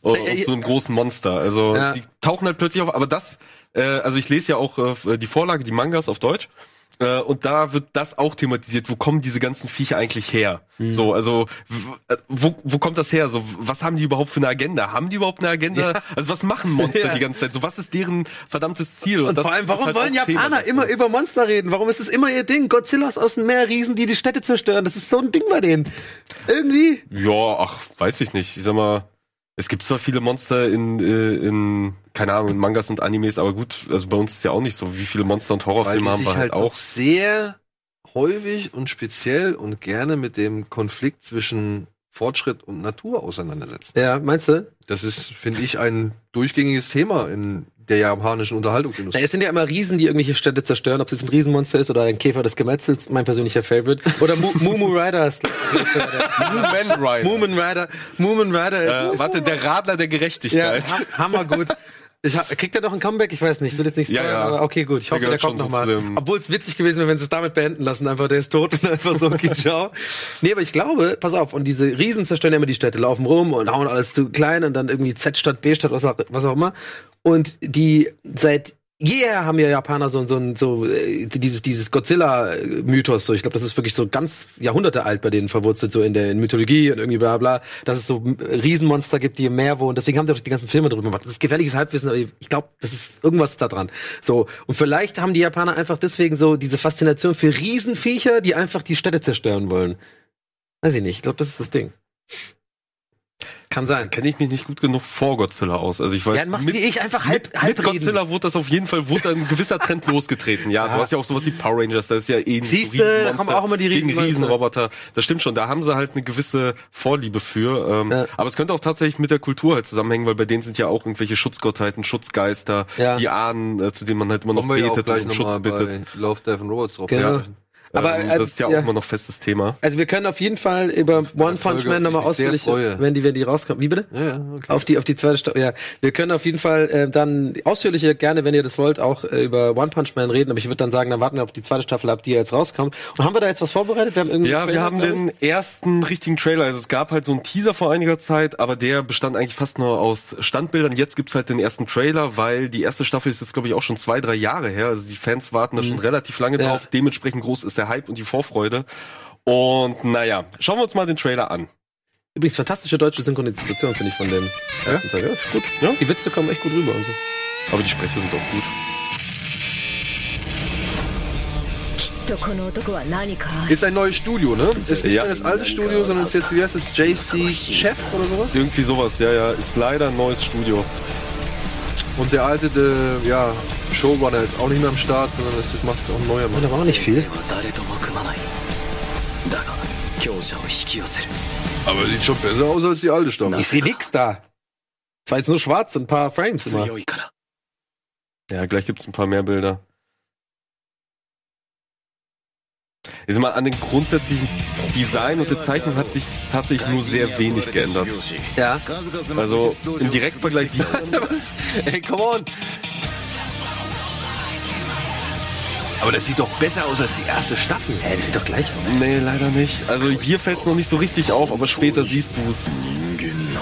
Und, ey, und so einem großen Monster. Also Ja. die tauchen halt plötzlich auf. Aber das, äh, also ich lese ja auch äh, die Vorlage, die Mangas auf Deutsch. Äh, und da wird das auch thematisiert. Wo kommen diese ganzen Viecher eigentlich her? Mhm. So, also äh, wo, wo kommt das her? So, was haben die überhaupt für eine Agenda? Haben die überhaupt eine Agenda? Also was machen Monster [laughs] Ja. die ganze Zeit? So, was ist deren verdammtes Ziel? Und das vor allem, warum halt wollen Japaner immer über Monster reden? Warum ist es immer ihr Ding? Godzillas aus dem Meer, Riesen, die die Städte zerstören. Das ist so ein Ding bei denen. Irgendwie. Ja, ach, weiß ich nicht. Ich sag mal, es gibt zwar viele Monster in, äh, in keine Ahnung, in Mangas und Animes, aber gut, also bei uns ist ja auch nicht so. Wie viele Monster- und Horrorfilme haben wir halt halt auch? auch sehr häufig und speziell und gerne mit dem Konflikt zwischen Fortschritt und Natur auseinandersetzen. Ja, meinst du? Das ist, finde ich, ein durchgängiges Thema in der japanischen Unterhaltungsindustrie. es sind ja immer Riesen, die irgendwelche Städte zerstören, ob es jetzt ein Riesenmonster ist oder ein Käfer des Gemetzels, mein persönlicher Favorite. Oder Mu- [laughs] Mumu Rider ist. Moomin Rider. Moomin Rider. Moomin Rider ist. Äh, warte, der Radler der ja, Gerechtigkeit. ha hammer gut. Ich hab, kriegt er noch ein Comeback? Ich weiß nicht, ich will jetzt nicht Ja, spoilern, ja. aber okay, gut. Ich hoffe, der kommt nochmal. Obwohl es witzig gewesen wäre, wenn sie es damit beenden lassen. Einfach, der ist tot und [laughs] einfach so, okay, ciao. Nee, aber ich glaube, pass auf, und diese Riesen zerstören ja immer die Städte, laufen rum und hauen alles zu klein und dann irgendwie Z-Stadt, B-Stadt, was auch, was auch immer. Und die seit jeher haben ja Japaner so, so, so äh, dieses, dieses Godzilla-Mythos. So. Ich glaube, das ist wirklich so ganz Jahrhunderte alt bei denen verwurzelt, so in der in Mythologie und irgendwie bla bla, dass es so Riesenmonster gibt, die im Meer wohnen. Deswegen haben die auch die ganzen Filme drüber gemacht. Das ist gefährliches Halbwissen, aber ich glaube, das ist irgendwas da dran. So. Und vielleicht haben die Japaner einfach deswegen so diese Faszination für Riesenviecher, die einfach die Städte zerstören wollen. Weiß ich nicht. Ich glaube, das ist das Ding. Kann sein. Kenne ich mich nicht gut genug vor Godzilla aus. Also ich weiß, Ja, dann machst du wie ich einfach halb, mit, halb mit reden. Godzilla wurde das auf jeden Fall, wurde ein gewisser Trend [laughs] losgetreten. Ja, du hast ja auch sowas wie Power Rangers, da ist ja eh ein Siehste, kommen auch immer die gegen Riesenmonster. Riesenroboter. Das stimmt schon, da haben sie halt eine gewisse Vorliebe für. Ähm, Ja. Aber es könnte auch tatsächlich mit der Kultur halt zusammenhängen, weil bei denen sind ja auch irgendwelche Schutzgottheiten, Schutzgeister, Ja. die Ahnen, äh, zu denen man halt immer noch Kommen wir ja auch betet gleich und um Schutz bittet. Love, Death and Robots drauf. Genau. Ja. Aber, ähm, äh, das ist ja auch ja. immer noch festes Thema. Also wir können auf jeden Fall über One Punch Man nochmal ausführlich, wenn die, wenn die rauskommen. Wie bitte? Ja, ja, okay. Auf die, auf die zweite Staffel. Ja, wir können auf jeden Fall äh, dann ausführlicher gerne, wenn ihr das wollt, auch äh, über One Punch Man reden. Aber ich würde dann sagen, dann warten wir auf die zweite Staffel ab, die jetzt rauskommt. Und haben wir da jetzt was vorbereitet? Wir haben irgendwie Ja, einen wir Trailer, haben den ersten richtigen Trailer. Also es gab halt so einen Teaser vor einiger Zeit, aber der bestand eigentlich fast nur aus Standbildern. Jetzt gibt's halt den ersten Trailer, weil die erste Staffel ist jetzt, glaube ich, auch schon zwei, drei Jahre her. Also die Fans warten da schon relativ lange Mhm. Ja. drauf. Dementsprechend groß ist der Hype und die Vorfreude. Und naja, schauen wir uns mal den Trailer an. ich. Übrigens fantastische deutsche Synchronisation finde ich von dem ersten Teil. Ja, ist gut. Ja? Die Witze kommen echt gut rüber und so. Aber die Sprecher sind auch gut. とこの男は何かある Ist ein neues Studio, ne? Ist nicht Ja. mehr das alte Studio, sondern ist jetzt, wie heißt es, JC Chef oder sowas? Irgendwie sowas, ja, ja. Ist leider ein neues Studio. Und der alte, der, ja, Showrunner ist auch nicht mehr am Start, sondern das, macht jetzt auch ein neuer Mann. Und da war nicht viel. Aber sieht schon besser aus als die alte Stamm. Ich sehe nix da. Es war jetzt nur schwarz, ein paar Frames. Immer. Ja, gleich gibt's ein paar mehr Bilder. Sag mal, an den grundsätzlichen Design und der Zeichnung hat sich tatsächlich nur sehr wenig geändert. Ja. Also im Direktvergleich sieht Was? Ey, come on. Aber das sieht doch besser aus als die erste Staffel. Hä, das sieht doch gleich aus. Nee, leider nicht. Also hier fällt's noch nicht so richtig auf, aber später siehst du's.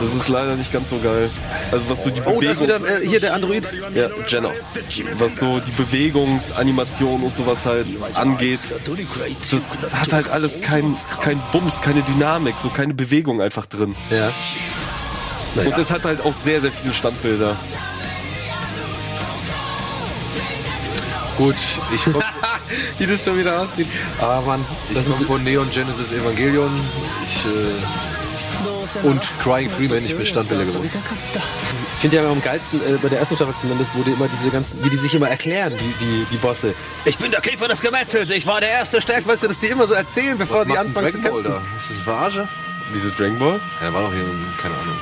Das ist leider nicht ganz so geil. Also was so die Oh, da ist Bewegung, wieder äh, hier der Android. ja, Genos. Was so die Bewegungsanimation und sowas halt angeht, das hat halt alles kein, kein Bums, keine Dynamik, so keine Bewegung einfach drin. Ja. Und es hat halt auch sehr, sehr viele Standbilder. Gut, ich, [laughs] wie das schon wieder aussieht. Aber Mann, Ich komme von Neon Genesis Evangelion. Ich, äh, und Crying Freeman, ich bin Standbilder geworden. Ich finde ja am geilsten, äh, bei der ersten Staffel zumindest, wurde immer diese ganzen, wie die sich immer erklären, die, die, die Bosse. Ich bin der Käfer des Gemetzels, ich war der erste Stärkste, weißt du, dass die immer so erzählen, bevor sie Macht ein anfangen zu Dragon Ball kämpfen. da. Ist das eine Verarsche? Wieso Dragon Ball? Ja, war doch hier, ein- keine Ahnung.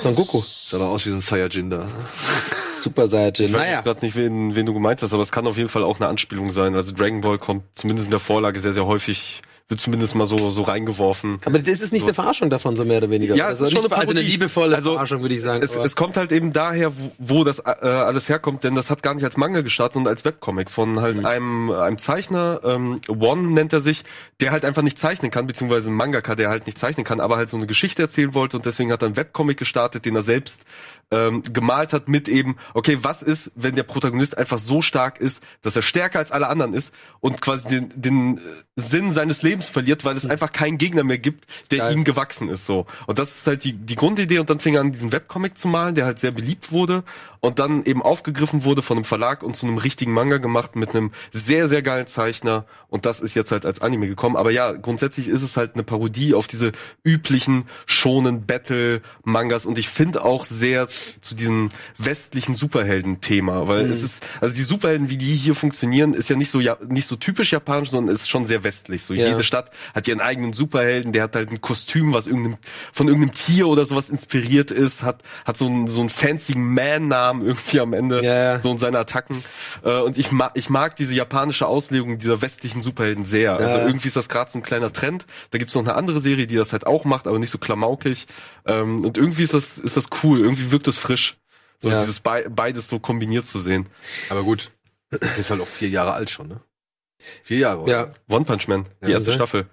Son Goku. Sah doch aus wie so ein Saiyajin da. Super Saiyajin. Ich weiß Naja. gerade nicht, wen, wen du gemeint hast, aber es kann auf jeden Fall auch eine Anspielung sein. Also Dragon Ball kommt zumindest in der Vorlage sehr, sehr häufig, wird zumindest mal so, so reingeworfen. Aber das ist nicht eine Verarschung davon, so mehr oder weniger. Ja, es ist schon eine also eine liebevolle Also, Verarschung, würde ich sagen. Es, es kommt halt eben daher, wo, wo das äh, alles herkommt, denn das hat gar nicht als Manga gestartet, sondern als Webcomic von halt einem, einem Zeichner, ähm, One nennt er sich, der halt einfach nicht zeichnen kann, beziehungsweise ein Mangaka, der halt nicht zeichnen kann, aber halt so eine Geschichte erzählen wollte und deswegen hat er einen Webcomic gestartet, den er selbst ähm, gemalt hat mit eben, okay, was ist, wenn der Protagonist einfach so stark ist, dass er stärker als alle anderen ist und quasi den, den äh, Sinn seines Lebens verliert, weil es einfach keinen Gegner mehr gibt, der Geil. ihm gewachsen ist so. Und das ist halt die, die Grundidee und dann fing er an, diesen Webcomic zu malen, der halt sehr beliebt wurde und dann eben aufgegriffen wurde von einem Verlag und zu einem richtigen Manga gemacht mit einem sehr, sehr geilen Zeichner und das ist jetzt halt als Anime gekommen. Aber ja, grundsätzlich ist es halt eine Parodie auf diese üblichen schonen Battle-Mangas und ich finde auch sehr zu diesem westlichen Superhelden-Thema, weil es ist, also die Superhelden, wie die hier funktionieren, ist ja nicht so, ja, nicht so typisch japanisch, sondern ist schon sehr westlich. So Ja. jede Stadt hat ihren eigenen Superhelden, der hat halt ein Kostüm, was irgendeinem, von irgendeinem Tier oder sowas inspiriert ist, hat, hat so einen, so einen fancy Man-Namen irgendwie am Ende, Ja, so in seine Attacken. Äh, und ich mag, ich mag diese japanische Auslegung dieser westlichen Superhelden sehr. Also Ja. irgendwie ist das gerade so ein kleiner Trend. Da gibt's noch eine andere Serie, die das halt auch macht, aber nicht so klamaukig. Ähm, und irgendwie ist das, ist das cool. Irgendwie wirkt das frisch. So Ja. dieses Be beides so kombiniert zu sehen. Aber gut, ist halt auch vier Jahre alt schon, ne? Vier Jahre, oder? ja, One Punch Man, die Ja, erste okay. Staffel.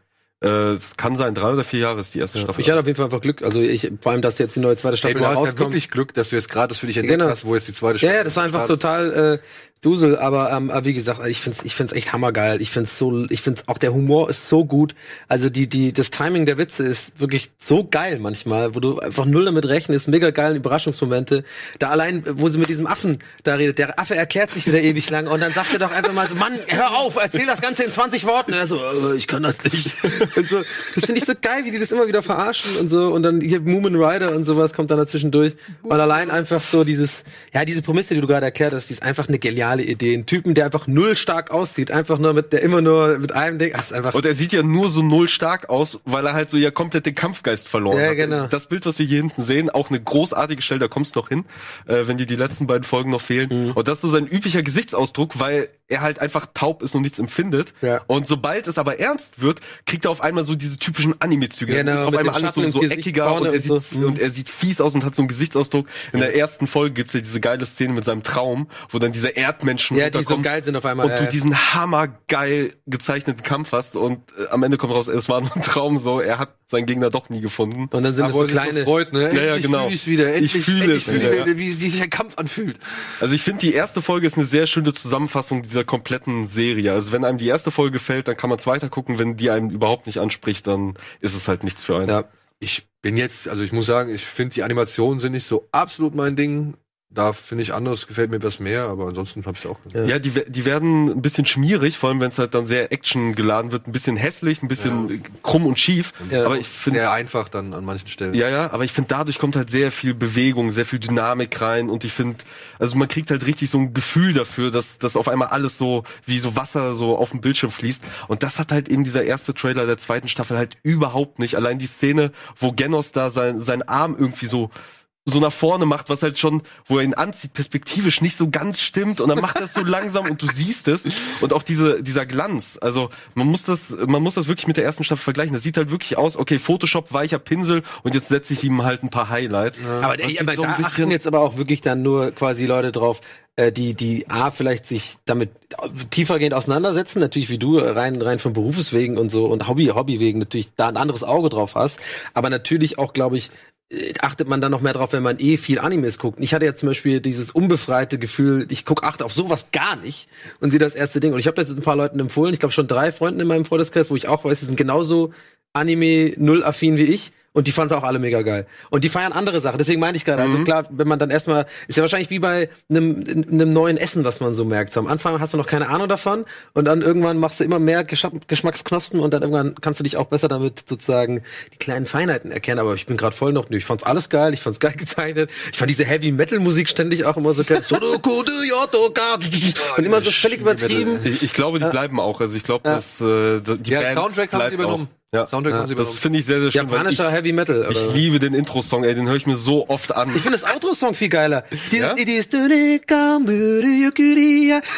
Äh, es kann sein, drei oder vier Jahre ist die erste Staffel. ich hatte auf jeden Fall einfach Glück. Also ich, vor allem, dass jetzt die neue zweite Staffel du hast ja rauskommt. wirklich Glück, dass du jetzt gerade das für dich entdeckt Genau. hast, wo jetzt die zweite Ja, ja, das war einfach total äh, Dusel, aber, ähm, wie gesagt, ich find's, ich find's echt hammergeil. Ich find's so, ich find's auch der Humor ist so gut. Also die, die, das Timing der Witze ist wirklich so geil manchmal, wo du einfach null damit rechnest, mega geilen Überraschungsmomente. Da allein, wo sie mit diesem Affen da redet, der Affe erklärt sich wieder ewig lang und dann sagt er doch einfach mal so, Mann, hör auf, erzähl das Ganze in 20 Worten. Und er so, äh, ich kann das nicht. Und so, das finde ich so geil, wie die das immer wieder verarschen und so. Und dann hier Moomin Rider und sowas kommt dann dazwischen durch. Und allein einfach so dieses, ja, diese Prämisse, die du gerade erklärt hast, die ist einfach eine geniale Idee. Ein Typen, der einfach null stark aussieht, einfach nur mit, der immer nur mit einem Ding, ist einfach, Und er sieht ja nur so null stark aus, weil er halt so ja komplett den Kampfgeist verloren Ja, hat. genau. Das Bild, was wir hier hinten sehen, auch eine großartige Stelle, da kommst du noch hin, äh, wenn dir die letzten beiden Folgen noch fehlen. Mhm. Und das ist so sein üblicher Gesichtsausdruck, weil er halt einfach taub ist und nichts empfindet. Ja. Und sobald es aber ernst wird, kriegt er auf einmal so diese typischen Anime-Züge. Genau, ist auf einmal alles so, so eckiger und er, und sieht, so. Mhm. und er sieht fies aus und hat so einen Gesichtsausdruck. In der ersten Folge gibt's ja diese geile Szene mit seinem Traum, wo dann diese Erdmenschen Ja, die so geil sind auf einmal, Und ja, du ja. diesen hammergeil gezeichneten Kampf hast und äh, am Ende kommt raus, es war nur ein Traum so, er hat seinen Gegner doch nie gefunden. und dann sind Aber das so kleine, so freut, ne? Ja, ja, genau. fühle ich's wieder. Endlich, Ich fühle es wieder, ich ja. wieder, wie, wie sich ein Kampf anfühlt. Also ich finde, die erste Folge ist eine sehr schöne Zusammenfassung dieser kompletten Serie. Also wenn einem die erste Folge gefällt, dann kann man es weiter gucken. Wenn die einem überhaupt nicht anspricht, dann ist es halt nichts für einen. ja. Ich bin jetzt, also ich muss sagen, ich finde die Animationen sind nicht so absolut mein Ding. Da finde ich anderes gefällt mir was mehr, aber ansonsten habe ich auch. Ja, die, die werden ein bisschen schmierig, vor allem wenn es halt dann sehr Action geladen wird, ein bisschen hässlich, ein bisschen äh, krumm und schief. aber ich finde Sehr einfach dann an manchen Stellen. Ja, ja, aber ich finde, dadurch kommt halt sehr viel Bewegung, sehr viel Dynamik rein und ich finde, also man kriegt halt richtig so ein Gefühl dafür, dass, dass auf einmal alles so wie so Wasser so auf dem Bildschirm fließt und das hat halt eben dieser erste Trailer der zweiten Staffel halt überhaupt nicht. Allein die Szene, wo Genos da sein, sein Arm irgendwie so so nach vorne macht, was halt schon, wo er ihn anzieht, perspektivisch nicht so ganz stimmt und dann macht das so [laughs] langsam und du siehst es und auch diese dieser Glanz, also man muss das man muss das wirklich mit der ersten Staffel vergleichen. Das sieht halt wirklich aus, okay, Photoshop weicher Pinsel und jetzt setze ich ihm halt ein paar Highlights. Aber, Das ey, sieht aber so ein da bisschen- achten jetzt aber auch wirklich dann nur quasi Leute drauf, äh, die die A vielleicht sich damit tiefergehend auseinandersetzen, natürlich wie du rein rein von Berufswegen und so und Hobby Hobby wegen natürlich da ein anderes Auge drauf hast, aber natürlich auch glaube ich achtet man dann noch mehr drauf, wenn man eh viel Animes guckt. Ich hatte ja zum Beispiel dieses unbefreite Gefühl, ich guck achte auf sowas gar nicht und sehe das erste Ding. Und ich habe das jetzt ein paar Leuten empfohlen. Ich glaube schon drei Freunden in meinem Freundeskreis, wo ich auch weiß, die sind genauso Anime null affin wie ich. Und die fanden es auch alle mega geil. Und die feiern andere Sachen. Deswegen meine ich gerade, Mhm. also klar, wenn man dann erstmal, ist ja wahrscheinlich wie bei einem, einem neuen Essen, was man so merkt. So am Anfang hast du noch keine Ahnung davon und dann irgendwann machst du immer mehr Geschmack- Geschmacksknospen und dann irgendwann kannst du dich auch besser damit sozusagen die kleinen Feinheiten erkennen. Aber ich bin gerade voll noch, ich fand's alles geil, ich fand's geil gezeichnet. Ich fand diese Heavy Metal Musik ständig auch immer so geil. [laughs] und immer so völlig übertrieben. Ich, ich glaube, die bleiben auch. Also ich glaube, dass äh, die Ja, Band Soundtrack haben sie übernommen. Auch. Ja. Soundtrack sie Das finde ich sehr, sehr schön. weil Japanischer ich, Heavy Metal. Oder? ich liebe den Intro-Song, ey, den höre ich mir so oft an. Ich finde das Outro-Song viel geiler. Dieses, Ja? dieses,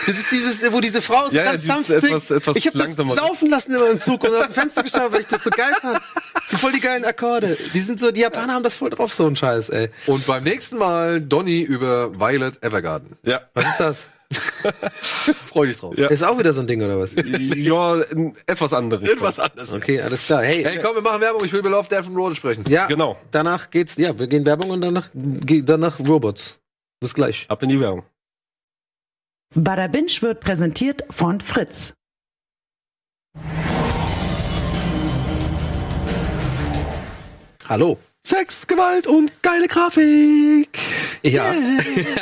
dieses, dieses, wo diese Frau so Ja, ja, ganz dieses sanft etwas- etwas ich habe das laufen lassen immer im Zug und aus dem Fenster geschaut, weil ich das so geil fand. Das sind voll die geilen Akkorde. Die sind so, die Japaner haben das voll drauf, so ein Scheiß, ey. Und beim nächsten Mal Donny über Violet Evergarden. ja. Was ist das? [laughs] Freu dich drauf. Ja. Ist auch wieder so ein Ding, oder was? ja, in etwas anderes. Etwas anderes. Okay, alles klar. Hey, Hey, komm, wir machen Werbung. Ich will über Love, Death and Road sprechen. ja, Genau. Danach geht's, ja, wir gehen Werbung und danach, danach Robots. Bis gleich. Ab in die Werbung. Bada Binge wird präsentiert von Fritz. Hallo. Sex, Gewalt und geile Grafik. Ja.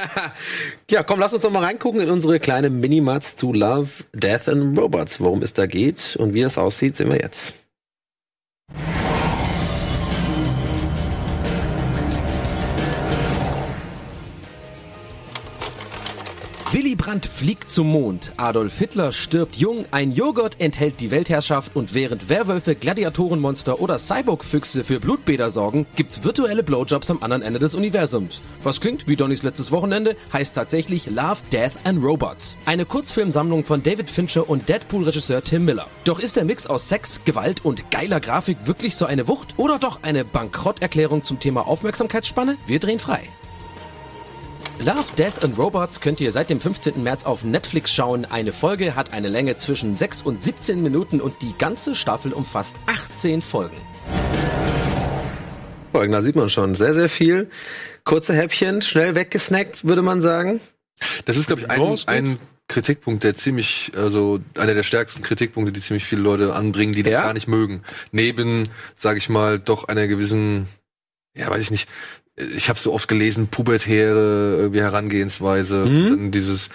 [laughs] ja, komm, lass uns doch mal reingucken in unsere kleine Minimats zu Love, Death and Robots. Worum es da geht und wie es aussieht, sehen wir jetzt. Willy Brandt fliegt zum Mond, Adolf Hitler stirbt jung, ein Joghurt enthält die Weltherrschaft und während Werwölfe, Gladiatorenmonster oder Cyborg-Füchse für Blutbäder sorgen, gibt's virtuelle Blowjobs am anderen Ende des Universums. Was klingt wie Donnys letztes Wochenende, heißt tatsächlich Love, Death and Robots. Eine Kurzfilmsammlung von David Fincher und Deadpool-Regisseur Tim Miller. Doch ist der Mix aus Sex, Gewalt und geiler Grafik wirklich so eine Wucht oder doch eine Bankrotterklärung zum Thema Aufmerksamkeitsspanne? Wir drehen frei. Love, Death and Robots könnt ihr seit dem 15. März auf Netflix schauen. Eine Folge hat eine Länge zwischen 6 und 17 Minuten und die ganze Staffel umfasst 18 Folgen. Folgen, da sieht man schon sehr, sehr viel. Kurze Häppchen, schnell weggesnackt, würde man sagen. Das ist, glaube ich, ein, ein Kritikpunkt, der ziemlich, also einer der stärksten Kritikpunkte, die ziemlich viele Leute anbringen, die das Ja? gar nicht mögen. Neben, sage ich mal, doch einer gewissen, ja, weiß ich nicht, ich habe so oft gelesen, pubertäre irgendwie Herangehensweise, Mhm. dieses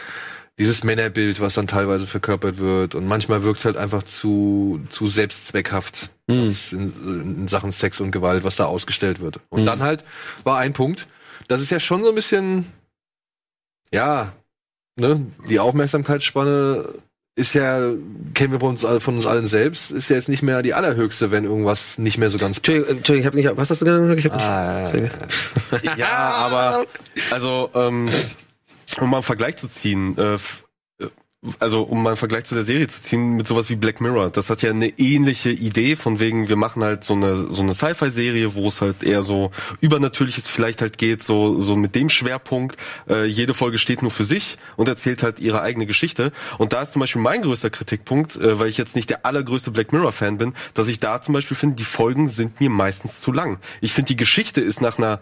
dieses Männerbild, was dann teilweise verkörpert wird und manchmal wirkt es halt einfach zu zu selbstzweckhaft Mhm. in, in Sachen Sex und Gewalt, was da ausgestellt wird. Und Mhm. dann halt war ein Punkt, das ist ja schon so ein bisschen ja, ne, die Aufmerksamkeitsspanne ist ja, kennen wir von uns, all- von uns allen selbst, ist ja jetzt nicht mehr die allerhöchste, wenn irgendwas nicht mehr so ganz. Entschuldigung, äh, Entschuldigung ich habe nicht, was hast du gesagt? Ich hab nicht, Ah, ja, ja. Ja, aber also ähm, um mal einen Vergleich zu ziehen, äh, also um mal einen Vergleich zu der Serie zu ziehen mit sowas wie Black Mirror, das hat ja eine ähnliche Idee von wegen, wir machen halt so eine so eine Sci-Fi-Serie, wo es halt eher so übernatürliches vielleicht halt geht, so so mit dem Schwerpunkt. Äh, jede Folge steht nur für sich und erzählt halt ihre eigene Geschichte. Und da ist zum Beispiel mein größter Kritikpunkt, äh, weil ich jetzt nicht der allergrößte Black Mirror-Fan bin, dass ich da zum Beispiel finde, die Folgen sind mir meistens zu lang. Ich finde, die Geschichte ist nach einer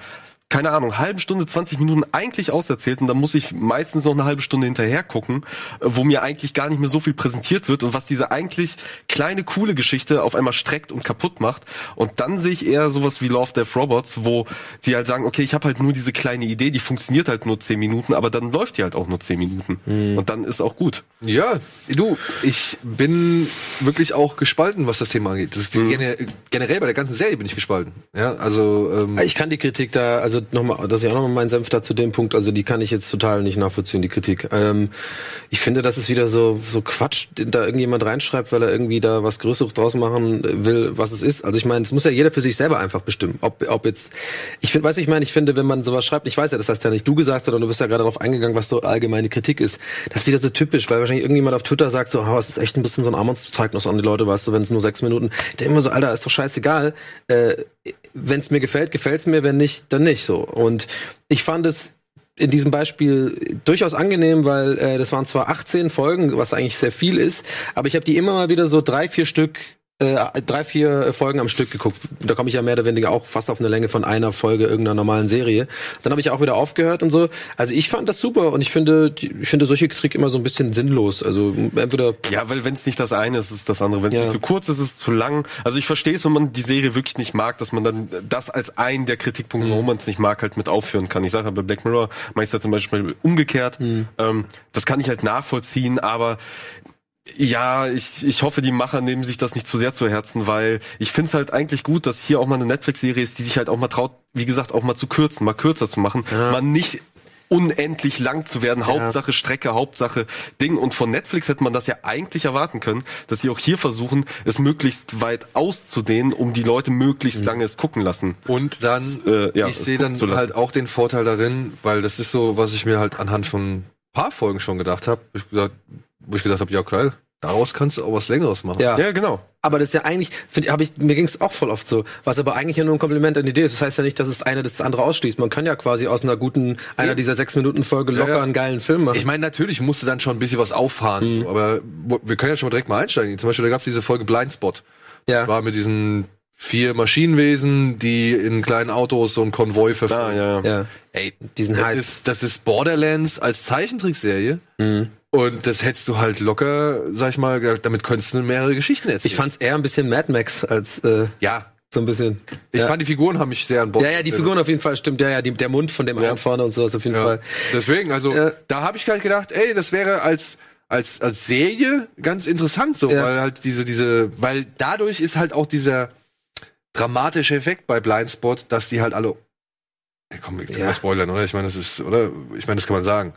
keine Ahnung, halben Stunde, 20 Minuten eigentlich auserzählt und dann muss ich meistens noch eine halbe Stunde hinterher gucken, äh, wo mir eigentlich gar nicht mehr so viel präsentiert wird und was diese eigentlich kleine, coole Geschichte auf einmal streckt und kaputt macht. Und dann sehe ich eher sowas wie Love, Death, Robots, wo sie halt sagen, okay, ich habe halt nur diese kleine Idee, die funktioniert halt nur 10 Minuten, aber dann läuft die halt auch nur 10 Minuten. Und dann ist auch gut. Ja, du, ich bin wirklich auch gespalten, was das Thema angeht. Das ist die, gene- generell bei der ganzen Serie bin ich gespalten. Ja, also ähm, Ich kann die Kritik da, also nochmal, dass ich auch nochmal meinen Senf da zu dem Punkt, also die kann ich jetzt total nicht nachvollziehen, die Kritik. Ähm, ich finde, das ist wieder so, so Quatsch, da irgendjemand reinschreibt, weil er irgendwie da was Größeres draus machen will, was es ist. Also ich meine, es muss ja jeder für sich selber einfach bestimmen, ob, ob jetzt, ich finde, weißt du, ich meine, ich finde, wenn man sowas schreibt, ich weiß ja, das hast ja nicht du gesagt, sondern du bist ja gerade darauf eingegangen, was so allgemeine Kritik ist. Das ist wieder so typisch, weil wahrscheinlich irgendjemand auf Twitter sagt so, oh, es ist echt ein bisschen so ein Armutszeugnis an die Leute, weißt du, wenn es nur sechs Minuten, denke immer so, Alter, ist doch scheißegal, äh, wenn es mir gefällt, gefällt es mir, wenn nicht, dann nicht so. Und ich fand es in diesem Beispiel durchaus angenehm, weil äh, das waren zwar 18 Folgen, was eigentlich sehr viel ist, aber ich habe die immer mal wieder so drei, vier Stück äh, drei, vier Folgen am Stück geguckt. Da komme ich ja mehr oder weniger auch fast auf eine Länge von einer Folge irgendeiner normalen Serie. Dann habe ich auch wieder aufgehört und so. Also ich fand das super und ich finde, ich finde solche Trick immer so ein bisschen sinnlos. Also entweder Ja, weil wenn es nicht das eine ist, ist es das andere. Wenn es Ja. zu kurz ist, ist es zu lang. Also ich verstehe es, wenn man die Serie wirklich nicht mag, dass man dann das als einen der Kritikpunkte, warum man es nicht mag, halt mit aufführen kann. Ich sage ja, bei Black Mirror ja zum Beispiel umgekehrt. Ähm, das kann ich halt nachvollziehen, aber ja, ich, ich hoffe, die Macher nehmen sich das nicht zu sehr zu Herzen, weil ich finde es halt eigentlich gut, dass hier auch mal eine Netflix-Serie ist, die sich halt auch mal traut, wie gesagt, auch mal zu kürzen, mal kürzer zu machen, mal nicht unendlich lang zu werden, Hauptsache Strecke, Hauptsache Ding. Und von Netflix hätte man das ja eigentlich erwarten können, dass sie auch hier versuchen, es möglichst weit auszudehnen, um die Leute möglichst lange es gucken lassen. Und dann, äh, ja, ich sehe dann halt auch den Vorteil darin, weil das ist so, was ich mir halt anhand von ein paar Folgen schon gedacht habe, ich gesagt, wo ich gesagt habe, ja geil, daraus kannst du auch was Längeres machen. ja. Ja, genau. Aber das ist ja eigentlich, find, hab ich, mir ging es auch voll oft so, was aber eigentlich ja nur ein Kompliment an die Idee ist. Das heißt ja nicht, dass es eine das andere ausschließt. Man kann ja quasi aus einer guten, einer dieser sechs Minuten Folge locker ja. einen geilen Film machen. Ich meine, natürlich musst du dann schon ein bisschen was auffahren, Mhm. aber wir können ja schon mal direkt mal einsteigen. Zum Beispiel, da gab es diese Folge Blindspot. ja. Das war mit diesen vier Maschinenwesen, die in kleinen Autos so einen Konvoi Ah, verfolgen. ja, ja. ja. Ey, Diesen das Hype. ist, das ist Borderlands als Zeichentrickserie. Mhm. Und das hättest du halt locker, sag ich mal, damit könntest du mehrere Geschichten erzählen. Ich fand's eher ein bisschen Mad Max als äh, ja, so ein bisschen. ich ja. fand die Figuren haben mich sehr an Bord. ja, ja, die Figuren auf jeden Fall stimmt. Ja, ja, die, der Mund von dem einen vorne und so ist auf jeden Ja. Fall. Deswegen, also Ja. da habe ich gleich gedacht, ey, das wäre als als als Serie ganz interessant so, Ja. weil halt diese diese, weil dadurch ist halt auch dieser dramatische Effekt bei Blindspot, dass die halt alle Ey, komm, ich Ja. spoilern, oder? Ich meine, das ist, oder? Ich meine, das kann man sagen.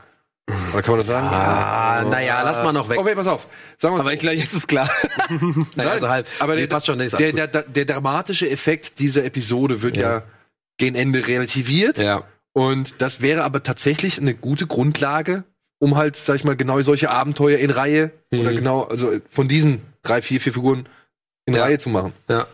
Oder kann man das sagen? Ah, naja, lass mal noch weg. Okay, pass auf. Sagen Aber ich glaube, jetzt ist klar. [laughs] naja, Nein, also halb. aber Nee, der, passt schon. Nee, der, der, der, der dramatische Effekt dieser Episode wird ja, Ja. gegen Ende relativiert. ja. Und das wäre aber tatsächlich eine gute Grundlage, um halt, sag ich mal, genau solche Abenteuer in Reihe oder Mhm. genau, also von diesen drei, vier, vier Figuren in Ja. Reihe zu machen. Ja.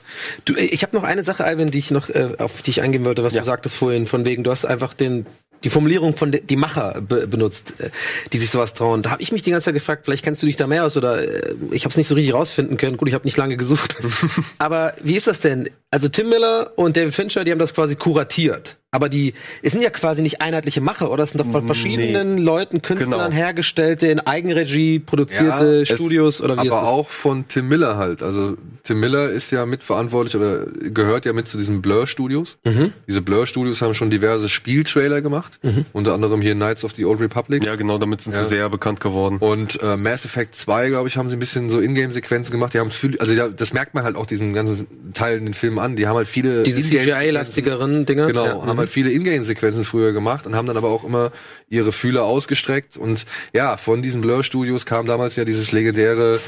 Du, äh, ich habe noch eine Sache, Alvin, die ich noch äh, auf die ich eingehen wollte, was Ja. du sagtest vorhin, von wegen, du hast einfach den die Formulierung von die Macher be benutzt, äh, die sich sowas trauen. Da habe ich mich die ganze Zeit gefragt, vielleicht kennst du dich da mehr aus oder äh, ich habe es nicht so richtig rausfinden können. Gut, ich habe nicht lange gesucht. [laughs] Aber wie ist das denn? Also Tim Miller und David Fincher, die haben das quasi kuratiert. Aber die, es sind ja quasi nicht einheitliche Macher, oder? Es sind doch von verschiedenen Leuten, Künstlern Genau. hergestellte, in Eigenregie produzierte Ja, es- Studios oder wie Aber auch von Tim Miller halt. Also Tim Miller ist ja mitverantwortlich oder gehört ja mit zu diesen Blur Studios. Mhm. Diese Blur Studios haben schon diverse Spieltrailer gemacht. Unter anderem hier Knights of the Old Republic. Ja, genau, damit sind Ja. sie sehr bekannt geworden. Und äh, Mass Effect 2, glaube ich, haben sie ein bisschen so Ingame-Sequenzen gemacht. Die haben viel, also ja, das merkt man halt auch diesen ganzen Teil in den Filmen an. Die haben halt viele Diese CGI-lastigeren Dinge. Genau, Ja. Haben halt viele Ingame-Sequenzen früher gemacht und haben dann aber auch immer ihre Fühler ausgestreckt. Und ja, von diesen Blur Studios kam damals ja dieses legendäre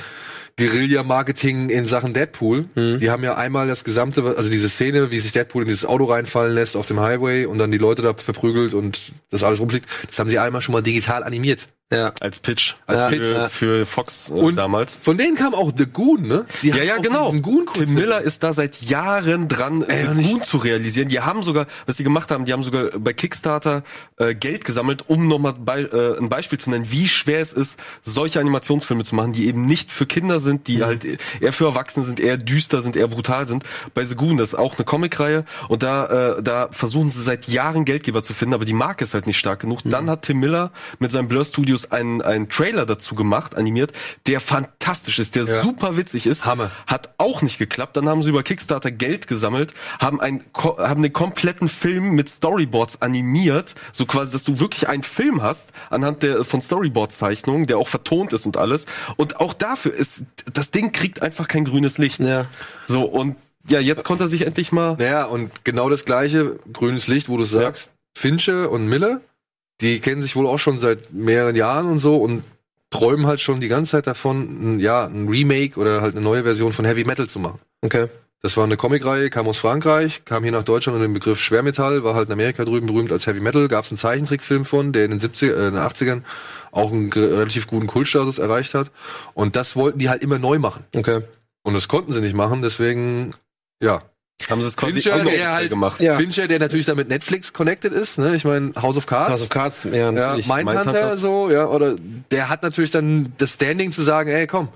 Guerilla-Marketing in Sachen Deadpool. Mhm. Die haben ja einmal das gesamte, also diese Szene, wie sich Deadpool in dieses Auto reinfallen lässt auf dem Highway und dann die Leute da verprügelt und das alles rumfliegt, das haben sie einmal schon mal digital animiert. Ja. Als Pitch. Als für, Pitch, ja. für Fox äh, Und damals. Von denen kam auch The Goon, ne? Die Ja, ja, genau. Tim Miller ist da seit Jahren dran, Ey, äh, ich- Goon zu realisieren. Die haben sogar, was sie gemacht haben, die haben sogar bei Kickstarter äh, Geld gesammelt, um nochmal bei, äh, ein Beispiel zu nennen, wie schwer es ist, solche Animationsfilme zu machen, die eben nicht für Kinder sind, Mhm. die halt eher für Erwachsene sind, eher düster sind, eher brutal sind. Bei The Goon, das ist auch eine Comicreihe und da, äh, da versuchen sie seit Jahren Geldgeber zu finden, aber die Marke ist halt nicht stark genug. Dann hat Tim Miller mit seinen Blur Studios einen, einen Trailer dazu gemacht, animiert, der fantastisch ist, der Ja. super witzig ist. Hammer. Hat auch nicht geklappt. Dann haben sie über Kickstarter Geld gesammelt, haben ein, ko- haben den kompletten Film mit Storyboards animiert, so quasi, dass du wirklich einen Film hast anhand der von Storyboard-Zeichnungen, der auch vertont ist und alles. Und auch dafür ist das Ding kriegt einfach kein grünes Licht. Ja. So und ja, jetzt konnte er sich endlich mal. Naja, und genau das gleiche, grünes Licht, wo du sagst, Fincher und Miller, die kennen sich wohl auch schon seit mehreren Jahren und so und träumen halt schon die ganze Zeit davon, ein, ja, ein Remake oder halt eine neue Version von Heavy Metal zu machen. Okay. Das war eine Comicreihe, kam aus Frankreich, kam hier nach Deutschland unter dem Begriff Schwermetall, war halt in Amerika drüben berühmt als Heavy Metal, gab es einen Zeichentrickfilm von, der in den 70er, äh, in den 80ern auch einen relativ guten Kultstatus erreicht hat. Und das wollten die halt immer neu machen. Okay. Und das konnten sie nicht machen, deswegen, ja, Haben sie es quasi Fincher, der halt, gemacht. Ja. Fincher, der natürlich damit Netflix connected ist, ne? Ich meine, House of Cards. House of Cards, ja, ja. Mindhunter, Mindhunter. so, ja, oder der hat natürlich dann das Standing zu sagen, ey, komm,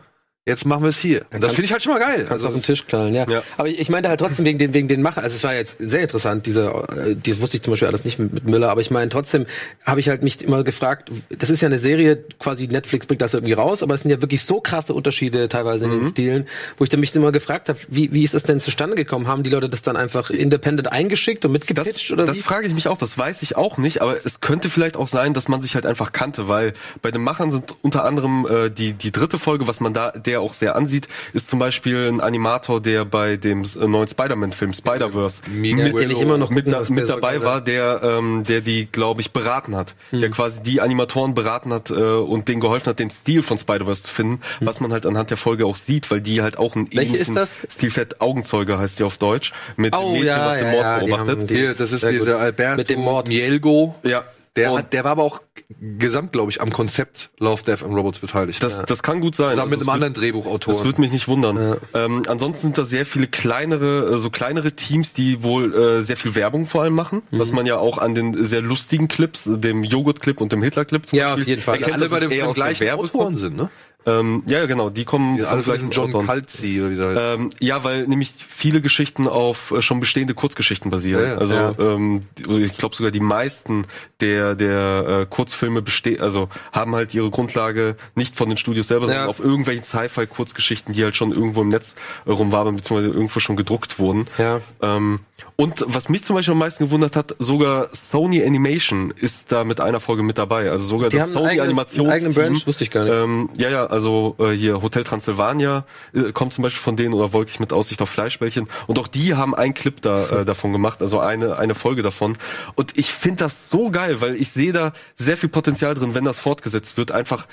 jetzt machen wir es hier. Und das finde ich halt schon mal geil. Kannst Also auf den Tisch knallen, ja. Ja. Aber ich ich meinte halt trotzdem wegen den, wegen den Macher, also es war jetzt sehr interessant, diese, äh, die wusste ich zum Beispiel alles nicht mit, mit Müller, aber ich meine trotzdem habe ich halt mich immer gefragt, das ist ja eine Serie, quasi Netflix bringt das irgendwie raus, aber es sind ja wirklich so krasse Unterschiede teilweise in Mhm. den Stilen, wo ich dann mich immer gefragt habe, wie, wie ist das denn zustande gekommen? Haben die Leute das dann einfach independent eingeschickt und Das, mitgepitcht oder das wie? frage ich mich auch, das weiß ich auch nicht, aber es könnte vielleicht auch sein, dass man sich halt einfach kannte, weil bei den Machern sind unter anderem äh, die, die dritte Folge, was man da der auch sehr ansieht, ist zum Beispiel ein Animator, der bei dem äh, neuen Spider-Man-Film Spider-Verse Miguel- den ich immer noch mit, gucken da, mit so dabei war, der, ähm, der die, glaube ich, beraten hat. Hm. Der quasi die Animatoren beraten hat äh, und denen geholfen hat, den Stil von Spider-Verse zu finden, was man halt anhand der Folge auch sieht, weil die halt auch einen Hm. Welche ist das? Stil fährt. Augenzeuge heißt die auf Deutsch. Mit Oh, dem Mädchen, ja, was den Mord ja, die beobachtet. haben die- Hier, das ist dieser Alberto Mit dem Mord. Mielgo. Ja. Der, Und hat, der war aber auch gesamt, glaube ich, am Konzept Love, Death and Robots beteiligt. das, das kann gut sein. Zusammen Also mit einem anderen Drehbuchautor. Das würde mich nicht wundern. Ähm, ansonsten sind da sehr viele kleinere, äh, so kleinere Teams, die wohl äh, sehr viel Werbung vor allem machen, Mhm. was man ja auch an den sehr lustigen Clips, dem Joghurt-Clip und dem Hitler-Clip zum Ja, auf Beispiel jeden Fall. alle bei dem, gleichen Autoren sind, ne? Ähm, ja, ja, genau, die kommen Die vom gleichen John Autoren. Calzi oder wie der heißt. Ähm, ja, weil nämlich viele Geschichten auf äh, schon bestehende Kurzgeschichten basieren. Ja, ja. also Ja. Ähm, ich glaube sogar die meisten der der äh, Kurzfilme bestehen, also haben halt ihre Grundlage nicht von den Studios selber, sondern auf irgendwelchen Sci-Fi-Kurzgeschichten, die halt schon irgendwo im Netz äh, rumwabern beziehungsweise irgendwo schon gedruckt wurden. Ja. Ähm, und was mich zum Beispiel am meisten gewundert hat, sogar Sony Animation ist da mit einer Folge mit dabei. Also sogar Die das haben Sony ein eigenes- Animationsteam. eigenen Branch, wusste ich gar nicht. Ähm, ja, ja, also äh, hier Hotel Transylvania äh, kommt zum Beispiel von denen oder Wolkig mit Aussicht auf Fleischbällchen. Und auch die haben einen Clip da äh, [laughs] davon gemacht, also eine eine Folge davon. Und ich finde das so geil, weil ich sehe da sehr viel Potenzial drin, wenn das fortgesetzt wird. Einfach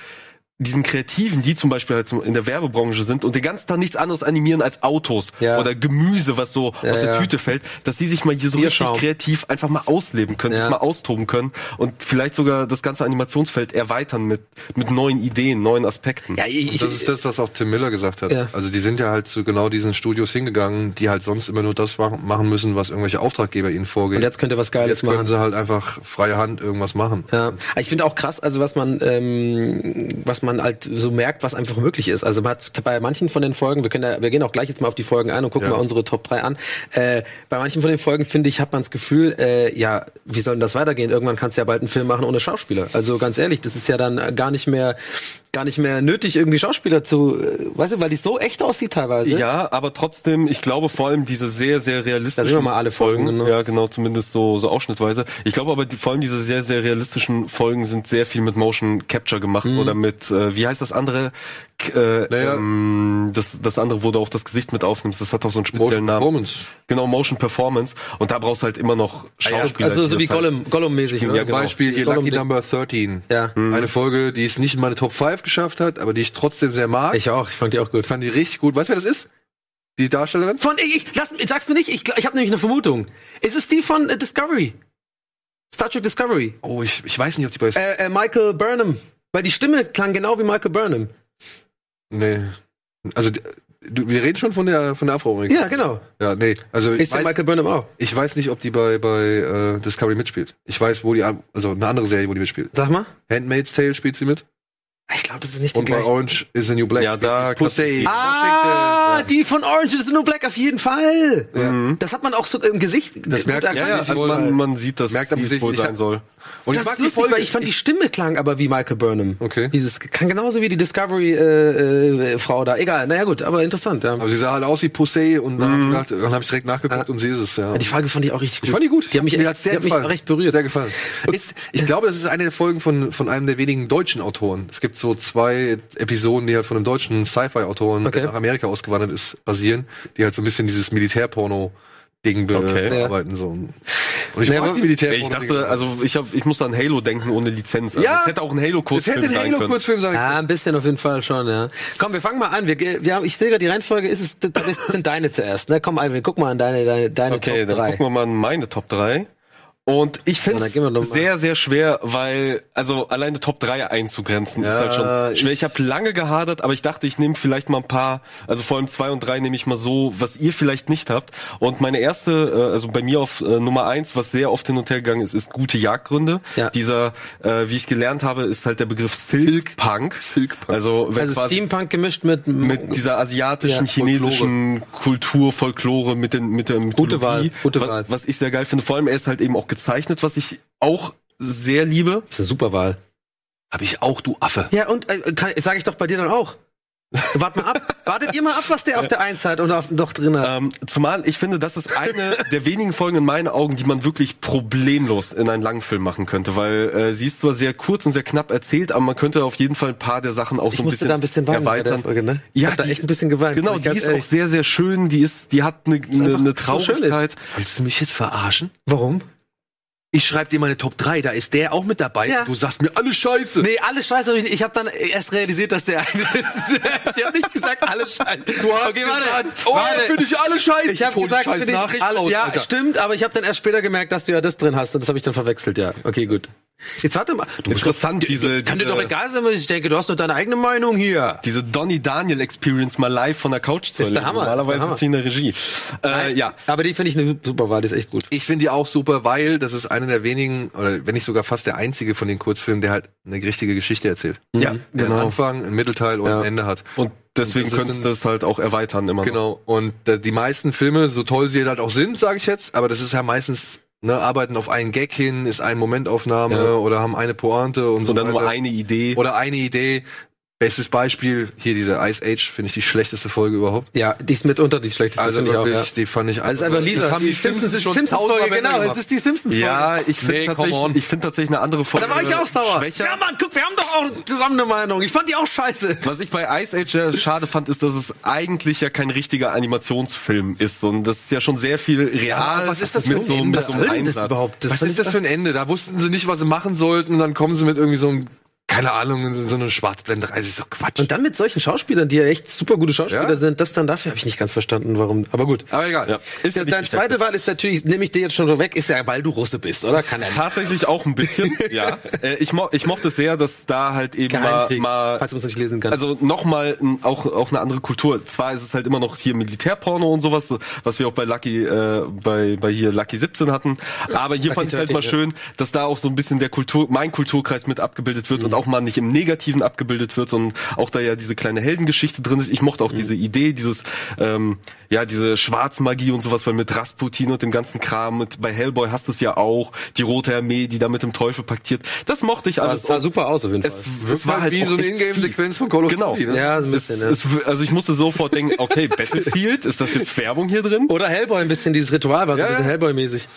diesen Kreativen, die zum Beispiel halt in der Werbebranche sind und den ganzen Tag nichts anderes animieren als Autos Ja. oder Gemüse, was so Ja, aus der ja. Tüte fällt, dass sie sich mal hier so Bierschaum. richtig kreativ einfach mal ausleben können, Ja. sich mal austoben können und vielleicht sogar das ganze Animationsfeld erweitern mit, mit neuen Ideen, neuen Aspekten. Ja, ich, Und das ist das, was auch Tim Miller gesagt hat. Ja. Also die sind ja halt zu genau diesen Studios hingegangen, die halt sonst immer nur das machen müssen, was irgendwelche Auftraggeber ihnen vorgeben. und jetzt könnte was Geiles Jetzt können machen. sie halt einfach freie Hand irgendwas machen. Ja, Aber ich finde auch krass, also was man, ähm, was man halt so merkt, was einfach möglich ist. Also man hat bei manchen von den Folgen, wir können ja, wir gehen auch gleich jetzt mal auf die Folgen ein und gucken Ja. mal unsere Top 3 an. Äh, bei manchen von den Folgen finde ich, hat man das Gefühl, äh, ja, wie soll denn das weitergehen? Irgendwann kannst du ja bald einen Film machen ohne Schauspieler. Also ganz ehrlich, das ist ja dann gar nicht mehr, gar nicht mehr nötig, irgendwie Schauspieler zu, äh, weißt du, weil die so echt aussieht teilweise. Ja, aber trotzdem, ich glaube vor allem diese sehr, sehr realistischen Da sehen wir mal alle Folgen, ne? Ja, genau, zumindest so, so ausschnittweise. Ich glaube aber die, vor allem diese sehr, sehr realistischen Folgen sind sehr viel mit Motion Capture gemacht Mhm. oder mit, äh, wie heißt das andere? Äh, Naja. ähm, das, das andere, wo du auch das Gesicht mit aufnimmst, das hat auch so einen speziellen Motion Namen. Performance. Genau, Motion Performance. Und da brauchst du halt immer noch Schauspieler. Also so wie halt- Gollum, Gollum-mäßig, ne? Ja, genau. Beispiel hier Lucky Number 13. Ja. Eine Folge, die es nicht in meine Top 5 geschafft hat, aber die ich trotzdem sehr mag. Ich auch, ich fand die auch gut. Ich fand die richtig gut. Weißt du, wer das ist? Die Darstellerin? Von, ich, ich lass, sag's mir nicht, ich, ich habe nämlich eine Vermutung. Ist es die von äh, Discovery? Star Trek Discovery. Oh, ich, ich weiß nicht, ob die bei... Äh, äh, Michael Burnham. Weil die Stimme klang genau wie Michael Burnham. Nee. Also, du, wir reden schon von der, von der Afroamerikanerin. Ja, genau. Ja, nee. Also, ich Ist der weiß, Michael Burnham auch. ich weiß nicht, ob die bei, bei äh, Discovery mitspielt. Ich weiß, wo die, also eine andere Serie, wo die mitspielt. Sag mal. Handmaid's Tale spielt sie mit. Ich glaube, das ist nicht die Und bei. Orange is the New Black. Ja, da Pussy. sie- Die von Orange is the New Black auf jeden Fall. Ja. Das hat man auch so im Gesicht. Das merkt Ja, ja, also man, man sieht, dass Merkt es wohl ich sein soll. Und das ist lustig, weil ich fand die Stimme klang aber wie Michael Burnham. Okay. Dieses klang genauso wie die Discovery äh, äh, da. Egal, naja gut, aber interessant. Ja. Aber sie sah halt aus wie Pussy und dann Mhm. ich gedacht, dann habe ich direkt nachgeguckt und sie ist es, ja. Die Frage fand ich auch richtig gut. Ich fand die gut. Die haben mich, echt, hat's sehr die hat mich gefallen. recht berührt. Sehr gefallen. [laughs] Ist, ich glaube, das ist eine der Folgen von, von einem der wenigen deutschen Autoren. Es gibt so zwei Episoden, die halt von einem deutschen Sci-Fi-Autoren, Okay. nach Amerika ausgewandert ist, basieren, die halt so ein bisschen dieses Militärporno-Ding Okay. bearbeiten. So. Und ich Ja, mag die Militärporno. Ich dachte, also ich, hab, ich muss an Halo denken ohne Lizenz. Also Ja. es hätte auch ein es Halo-Kurzfilm hätte ein sein können. Halo-Kurzfilm sein Ja, ein bisschen auf jeden Fall schon, ja. Komm, wir fangen mal an. Wir, wir haben, ich sehe gerade die Reihenfolge, ist es, das sind deine zuerst, ne? Komm, Alvin, guck mal an deine, deine, deine Okay, Top dann 3. gucken wir mal an meine Top 3. Und ich finde es sehr, sehr schwer, weil, also alleine Top 3 einzugrenzen ist Ja, halt schon schwer. Ich habe lange gehadert, aber ich dachte, ich nehme vielleicht mal ein paar, also vor allem zwei und drei nehme ich mal so, was ihr vielleicht nicht habt. Und meine erste, äh, also bei mir auf äh, Nummer eins, was sehr oft hin und her gegangen ist, ist gute Jagdgründe. Ja. Dieser, äh, wie ich gelernt habe, ist halt der Begriff Silkpunk. Silkpunk. Also, wenn Also Steampunk gemischt mit, mit dieser asiatischen, Ja, chinesischen Kultur, Folklore, mit, den, mit der Mythologie. Gute Wahl, gute was, Wahl. Was ich sehr geil finde. Vor allem, er ist halt eben auch gezeichnet, was ich auch sehr liebe. Das ist eine super Wahl. Hab ich auch, du Affe. Ja, und äh, kann, sag ich doch bei dir dann auch. Wart mal ab. [laughs] Wartet ihr mal ab, was der auf der Eins hat oder auf, doch drin hat. Ähm, zumal ich finde, das ist eine der wenigen Folgen in meinen Augen, die man wirklich problemlos in einen Langfilm machen könnte, weil äh, sie ist zwar sehr kurz und sehr knapp erzählt, aber man könnte auf jeden Fall ein paar der Sachen auch ich so ein bisschen, da ein bisschen weinen erweitern. Folge, ne? Ja, ich hab da die- echt ein bisschen geweint. Genau, die ist auch ehrlich. sehr, sehr schön. Die ist, die hat eine, so schön ist. Traurigkeit. Willst du mich jetzt verarschen? Warum? Ich schreibe dir meine Top 3, da ist der auch mit dabei. Ja. Du sagst mir alles scheiße. Nee, alles scheiße. hab Ich, nicht. ich habe dann erst realisiert, dass der eine [laughs] ist. ich habe nicht gesagt, alles scheiße. Du hast okay, gesagt, warte. oh, warte. finde ich alle scheiße. Ich habe gesagt, scheiß Nachricht alle, raus, ja, Alter. stimmt, aber ich habe dann erst später gemerkt, dass du ja das drin hast und das habe ich dann verwechselt, ja. Okay, gut. Jetzt warte mal. Du Interessant, diese, kann dir diese, doch egal sein, was ich denke. Du hast nur deine eigene Meinung hier. diese Donny Daniel Experience mal live von der Couch zu Ist der erleben. Normalerweise sitzt sie in der Regie. Äh, ja. Aber die finde ich eine super Wahl, die ist echt gut. Ich finde die auch super, weil das ist einer der wenigen, oder wenn nicht sogar fast der einzige von den Kurzfilmen, der halt eine richtige Geschichte erzählt. Ja, Der genau. einen Anfang, einen Mittelteil und ein Ende hat. Und deswegen könntest du das halt auch erweitern immer noch. Genau. Und äh, die meisten Filme, so toll sie halt auch sind, sage ich jetzt, aber das ist ja meistens, ne, arbeiten auf einen Gag hin, ist eine Momentaufnahme Ja. oder haben eine Pointe und so Und dann nur weiter. eine Idee. Oder eine Idee. Bestes Beispiel, hier diese Ice Age, finde ich die schlechteste Folge überhaupt. Ja, die ist mitunter die schlechteste, Also finde ich auch. Ja. die fand ich Das ist einfach Lisa. Das haben die Simpsons schon tausendmal besser genau. Es ist die Simpsons Folge. Ja, ich finde Nee, tatsächlich, ich finde tatsächlich eine andere Folge. Da war ich auch sauer. Schwächer. Ja, Mann, guck, wir haben doch auch zusammen eine Meinung. Ich fand die auch scheiße. Was ich bei Ice Age sehr schade fand, ist, dass es eigentlich ja kein richtiger Animationsfilm ist. Und das ist ja schon sehr viel real was ist das mit so, mit Ende? so Was einem denn das Einsatz. überhaupt? Was ist das für ein Ende? Da wussten sie nicht, was sie machen sollten und dann kommen sie mit irgendwie so einem, keine Ahnung, in so eine Schwarzblenderei. Das ist doch Quatsch. Und dann mit solchen Schauspielern, die ja echt super gute Schauspieler Ja. sind, das dann dafür habe ich nicht ganz verstanden, warum. Aber gut. aber egal. Ja. Ist ja Deine zweite Wahl ist natürlich, nehme ich dir jetzt schon so weg, ist ja, weil du Russe bist, oder? Kann er nicht. Tatsächlich auch ein bisschen, [laughs] ja. Äh, ich, mo ich mochte es sehr, dass da halt eben mal, mal falls man es nicht lesen kann. Also nochmal auch, auch eine andere Kultur. Zwar ist es halt immer noch hier Militärporno und sowas, so, was wir auch bei Lucky, äh, bei, bei hier Lucky 17 hatten. Aber hier Lucky fand ich halt 13, mal schön, dass da auch so ein bisschen der Kultur, mein Kulturkreis mit abgebildet wird und auch mal nicht im Negativen abgebildet wird, sondern auch da ja diese kleine Heldengeschichte drin ist. Ich mochte auch diese Idee, dieses, ähm, ja, diese Schwarzmagie und sowas, weil mit Rasputin und dem ganzen Kram, mit, bei Hellboy hast du es ja auch, die Rote Armee, die da mit dem Teufel paktiert. Das mochte ich alles. das sah super aus auf jeden Fall. Es, Das es war halt wie auch so eine. Ingame-Sequenz von Call of Genau. Duty. Ne? ja, so ein Es, bisschen, ja. es, also ich musste sofort denken, okay, [laughs] Battlefield, ist das jetzt Werbung hier drin? Oder Hellboy, ein bisschen dieses Ritual war so Ja, ein bisschen. Hellboy-mäßig.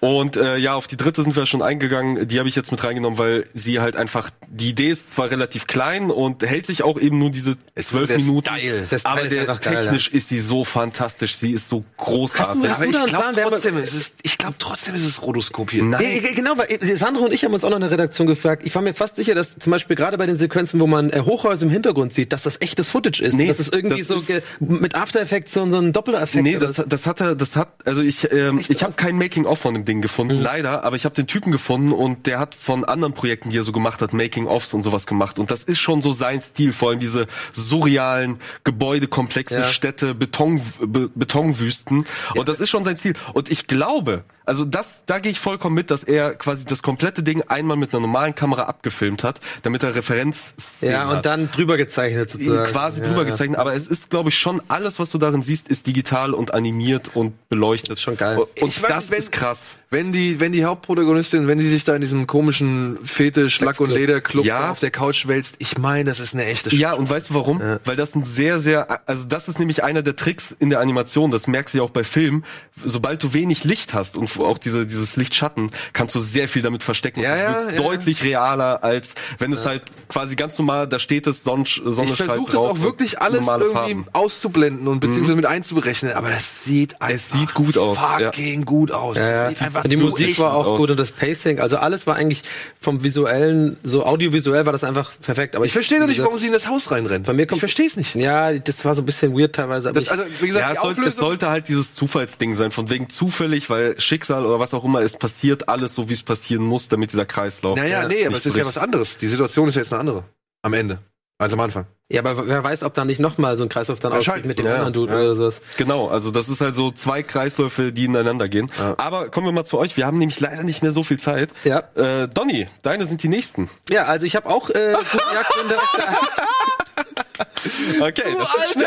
Und äh, ja, auf die dritte sind wir schon eingegangen. Die habe ich jetzt mit reingenommen, weil sie halt einfach, die Idee ist zwar relativ klein und hält sich auch eben nur diese zwölf Minuten. Style. Style aber ist der, geil, technisch ist sie so fantastisch, sie ist so großartig. Hast Aber du ich da einen glaube trotzdem, es ist, ich glaube trotzdem, ist es Rotoskop hier. Nein. Ja, genau, weil Sandro und ich haben uns auch noch in der Redaktion gefragt. Ich war mir fast sicher, dass zum Beispiel gerade bei den Sequenzen, wo man äh, Hochhäuser im Hintergrund sieht, dass das echtes Footage ist. Nee, dass es irgendwie das so ist- mit After Effects so, so ein Doppler-Effekt Nee, das, das hat er, das hat, also ich, ähm, ich habe kein Making-of von dem Ding gefunden, Mhm. leider, aber ich habe den Typen gefunden und der hat von anderen Projekten, die er so gemacht hat, Making-ofs und sowas gemacht und das ist schon so sein Stil, vor allem diese surrealen Gebäudekomplexe, Ja. Städte, Beton, Be Betonwüsten und das ist schon sein Stil und ich glaube, also das, da gehe ich vollkommen mit, dass er quasi das komplette Ding einmal mit einer normalen Kamera abgefilmt hat, damit er Referenzszenen Ja, hat und dann drüber gezeichnet sozusagen. quasi ja, drüber gezeichnet, aber es ist, glaube ich, schon alles, was du darin siehst, ist digital und animiert und beleuchtet. Schon geil. Und Ich weiß das wenn- ist krass. Wenn die, wenn die Hauptprotagonistin, wenn sie sich da in diesem komischen Fetisch, Lack- und Lederclub Ja. auf der Couch wälzt, ich meine, das ist eine echte Ja, und weißt du warum? Weil das ein sehr, sehr, also das ist nämlich einer der Tricks in der Animation, das merkst du ja auch bei Filmen. Sobald du wenig Licht hast und auch diese, dieses Lichtschatten, kannst du sehr viel damit verstecken. Ja, Es ja, ja. deutlich realer, als wenn es halt quasi ganz normal, da steht es, Sonne, Sonne Ich versuche das auch wirklich alles irgendwie Farben. auszublenden und beziehungsweise mit einzuberechnen, aber das sieht einfach sieht gut aus, ja. fucking gut aus. Ja, das sieht einfach die so Musik war auch aus. gut und das Pacing, also alles war eigentlich vom visuellen, so audiovisuell war das einfach perfekt. Aber Ich verstehe doch nicht, warum sie in das Haus reinrennt. Bei mir kommt- ich verstehe es nicht. Ja, das war so ein bisschen weird teilweise. Aber Das, ich, also, wie gesagt, Ja, es sollte, es sollte halt dieses Zufallsding sein, von wegen zufällig, weil Schicksal oder was auch immer, es passiert alles so, wie es passieren muss, damit dieser Kreislauf. naja, nee, aber es ist ja was anderes. Die Situation ist ja jetzt eine andere. Am Ende. Als am Anfang. ja, aber wer weiß, ob da nicht nochmal so ein Kreislauf dann ausbricht mit dem Ja, anderen Dude ja. oder sowas. Genau, also das ist halt so zwei Kreisläufe, die ineinander gehen. Aber kommen wir mal zu euch. Wir haben nämlich leider nicht mehr so viel Zeit. Ja. Äh, Donny, deine sind die nächsten. Ja, also ich habe auch äh, [laughs] Jagdgründe auf [laughs] der Okay, das ist schnell.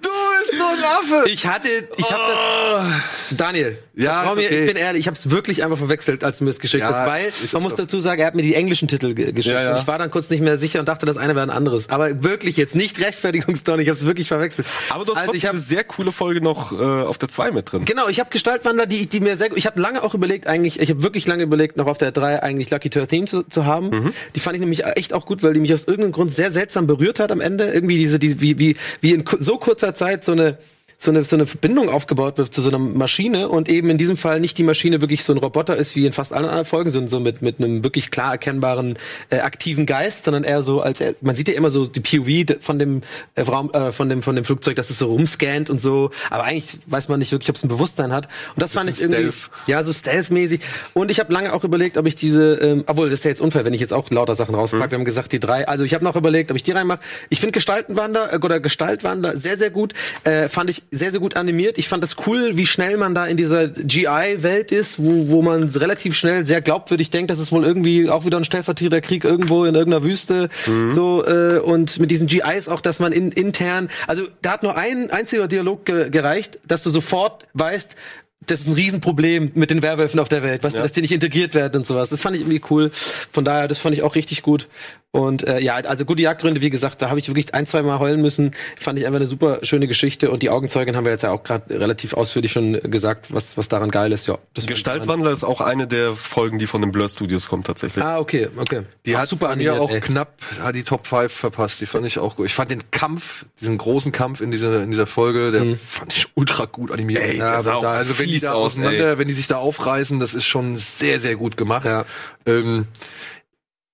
du bist so ein Affe! Ich hatte, ich habe das. Daniel, Ja, ist mir, okay. ich bin ehrlich, ich habe es wirklich einfach verwechselt, als du mir es geschickt Ja, hast, weil man muss so. dazu sagen, er hat mir die englischen Titel ge geschickt Ja, ja. und ich war dann kurz nicht mehr sicher und dachte, das eine wäre ein anderes. Aber wirklich jetzt nicht Rechtfertigungsdonny, ich habe es wirklich verwechselt. Aber du hast also trotzdem ich habe eine sehr coole Folge noch äh, auf der 2 mit drin. Genau, ich habe Gestaltwandler, die, die mir sehr gut. Ich habe lange auch überlegt, eigentlich, ich habe wirklich lange überlegt, noch auf der 3 eigentlich Lucky 13 zu, zu haben. Mhm. Die fand ich nämlich echt auch gut, weil die mich aus irgendeinem Grund sehr seltsam berührt hat am Ende. Irgendwie diese, die, wie, wie, wie in so kurzer Zeit so eine so eine, so eine Verbindung aufgebaut wird zu so einer Maschine und eben in diesem Fall nicht die Maschine wirklich so ein Roboter ist wie in fast allen anderen Folgen, sondern so mit, mit einem wirklich klar erkennbaren äh, aktiven Geist, sondern eher so als er, man sieht ja immer so die POV von dem äh, Raum, äh, von dem von dem Flugzeug, dass es so rumscannt und so, aber eigentlich weiß man nicht wirklich, ob es ein Bewusstsein hat. Und das fand ich irgendwie Stealth. ja so Stealth-mäßig. Und ich habe lange auch überlegt, ob ich diese, ähm, obwohl das ist ja jetzt unfair, wenn ich jetzt auch lauter Sachen rauspacke. Wir haben gesagt die drei. Also ich habe noch überlegt, ob ich die reinmache. Ich finde Gestaltenwander äh, oder Gestaltwander sehr sehr gut. Äh, fand ich sehr sehr gut animiert. Ich fand das cool, wie schnell man da in dieser GI-Welt ist, wo wo man relativ schnell sehr glaubwürdig denkt, dass es wohl irgendwie auch wieder ein Stellvertreterkrieg irgendwo in irgendeiner Wüste so äh, und mit diesen GIs auch, dass man in, intern, also da hat nur ein einziger Dialog ge gereicht, dass du sofort weißt, das ist ein Riesenproblem mit den Werwölfen auf der Welt, weißt du, dass die nicht integriert werden und sowas. Das fand ich irgendwie cool. Von daher, das fand ich auch richtig gut. Und äh, ja, also gute Jagdgründe, wie gesagt, da habe ich wirklich ein, zwei Mal heulen müssen. Fand ich einfach eine super schöne Geschichte. Und die Augenzeugin haben wir jetzt ja auch gerade relativ ausführlich schon gesagt, was, was daran geil ist. Ja, das Gestaltwandler ist auch eine der Folgen, die von den Blur Studios kommt tatsächlich. Ah, okay, okay. Die Auch hat super bei mir animiert, auch ey. knapp hat die Top 5 verpasst. Die fand ich auch gut. Ich fand den Kampf, diesen großen Kampf in dieser, in dieser Folge, der fand ich ultra gut animiert. Ey, auch da, also wenn die fies da aus, auseinander, wenn die sich da aufreißen, das ist schon sehr, sehr gut gemacht. Ja. Ähm,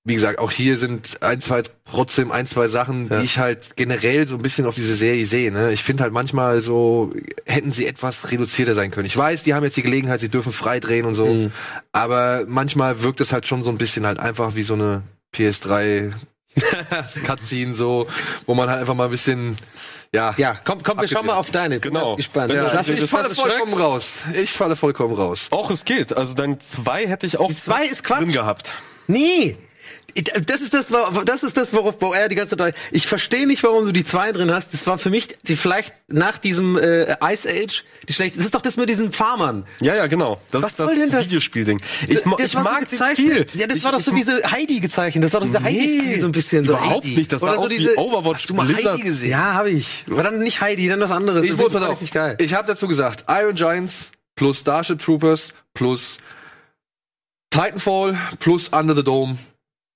wie gesagt, auch hier sind ein, zwei, trotzdem ein, zwei Sachen, Ja. die ich halt generell so ein bisschen auf diese Serie sehe. Ne? Ich finde halt manchmal so, hätten sie etwas reduzierter sein können. Ich weiß, die haben jetzt die Gelegenheit, sie dürfen frei drehen und so, Mhm. aber manchmal wirkt es halt schon so ein bisschen halt einfach wie so eine PS3 [laughs] Cutscene so, wo man halt einfach mal ein bisschen, ja. Ja, komm, komm, wir schauen mal auf deine. Genau. Gespannt. Ja, lass ich falle vollkommen raus. Ich falle vollkommen raus. Auch es geht. Also dann zwei hätte ich auch Die zwei ist Quatsch. drin gehabt. Nee. Das ist das, das ist das, worauf wo er die ganze Zeit. Ich verstehe nicht, warum du die zwei drin hast. Das war für mich die vielleicht nach diesem äh, Ice Age die schlechte. Das ist doch das mit diesen Farmern. Ja, ja, genau. Das Was ist das das? Videospielding. Ich, das ich war so mag gezeichnet. Stil. Ja, das ich, war doch so ich, wie diese Heidi gezeichnet. Das war doch diese Heidi-Stil so ein bisschen. so überhaupt Heidi. nicht. Das Oder so aus wie diese, Overwatch Hast du mal Blizzard. Heidi gesehen? Ja, habe ich. Aber dann nicht Heidi, dann was anderes. Ich, wurde, auf, nicht geil. ich habe dazu gesagt, Iron Giants plus Starship Troopers plus Titanfall plus Under the Dome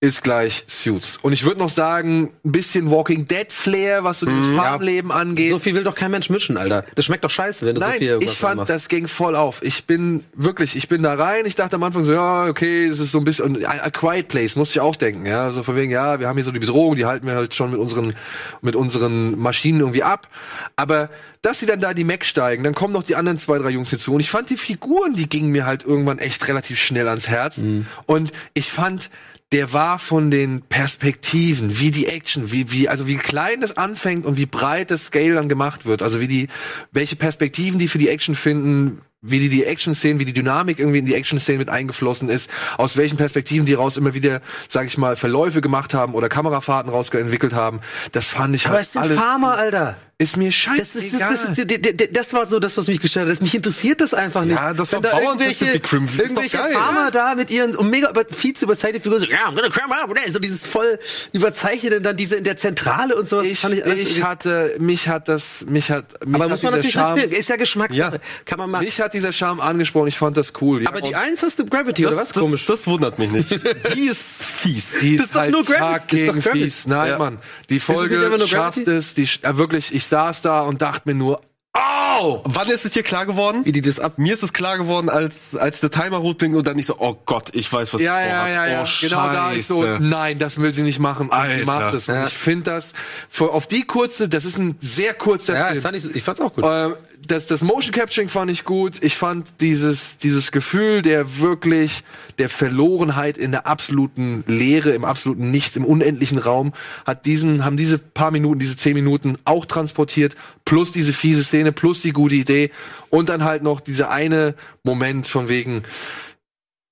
ist gleich Suits. Und ich würde noch sagen, ein bisschen Walking Dead Flair, was so dieses Farmleben angeht. So viel will doch kein Mensch mischen, Alter. Das schmeckt doch scheiße, wenn du so Nein, viel ich fand, machst. das ging voll auf. Ich bin wirklich, ich bin da rein. Ich dachte am Anfang so, ja, okay, es ist so ein bisschen, und a, quiet place, musste ich auch denken, ja, so von wegen, ja, wir haben hier so die Bedrohung, die halten wir halt schon mit unseren, mit unseren Maschinen irgendwie ab. Aber, dass sie dann da die Mac steigen, dann kommen noch die anderen zwei, drei Jungs hinzu. Und ich fand die Figuren, die gingen mir halt irgendwann echt relativ schnell ans Herz. Und ich fand, der war von den Perspektiven, wie die Action, wie, wie, also wie klein es anfängt und wie breit das Scale dann gemacht wird. Also wie die, welche Perspektiven die für die Action finden, wie die die Action-Szenen, wie die Dynamik irgendwie in die Action-Szenen mit eingeflossen ist, aus welchen Perspektiven die raus immer wieder, sag ich mal, Verläufe gemacht haben oder Kamerafahrten rausentwickelt haben. Das fand ich Aber halt sind alles. Farmer, Alter. Ist mir Das, scheißegal. ist, das, ist, das, das, das war so das, was mich gestört hat. Mich interessiert das einfach nicht. Ja, das war da irgendwelche. Ist irgendwelche. Farmer da mit ihren und mega über, viel zu überzeichnete Figuren so, ja, I'm gonna cram up, so dieses voll überzeichnete, dann diese in der Zentrale und sowas. ich, fand ich, ich hatte, mich hat das, mich hat, mich aber hat muss man natürlich Charme, respektieren. Ist ja Geschmackssache. Kann man machen. mich hat dieser Charme angesprochen. Ich fand das cool. Ja, aber die Eins hast du Gravity, Das, oder was? das, Komisch. das wundert mich nicht. [laughs] Die ist fies. Die Das ist doch nur Gravity. Das ist fucking doch Gravity. fies. Nein, Ja. Mann. Die Folge nur schafft es. Die, äh, wirklich, ich saß da und dachte mir nur, oh! Wann ist es dir klar geworden? Wie die das ab. Mir ist es klar geworden, als, als der Timer rot ging und dann nicht so, oh Gott, ich weiß, was Ja, ich ja, ja, ja. Oh, genau da ich so, nein, das will sie nicht machen. Und sie Alter. macht es. Und Ja. ich finde das, für, auf die kurze, das ist ein sehr kurzer Ja, Film. das fand ich, ich fand's auch gut. Ähm, das, das Motion Capturing fand ich gut. Ich fand dieses, dieses Gefühl der wirklich, der Verlorenheit in der absoluten Leere, im absoluten Nichts, im unendlichen Raum, hat diesen, haben diese paar Minuten, diese zehn Minuten auch transportiert, plus diese fiese Szene, plus die gute Idee und dann halt noch dieser eine Moment von wegen,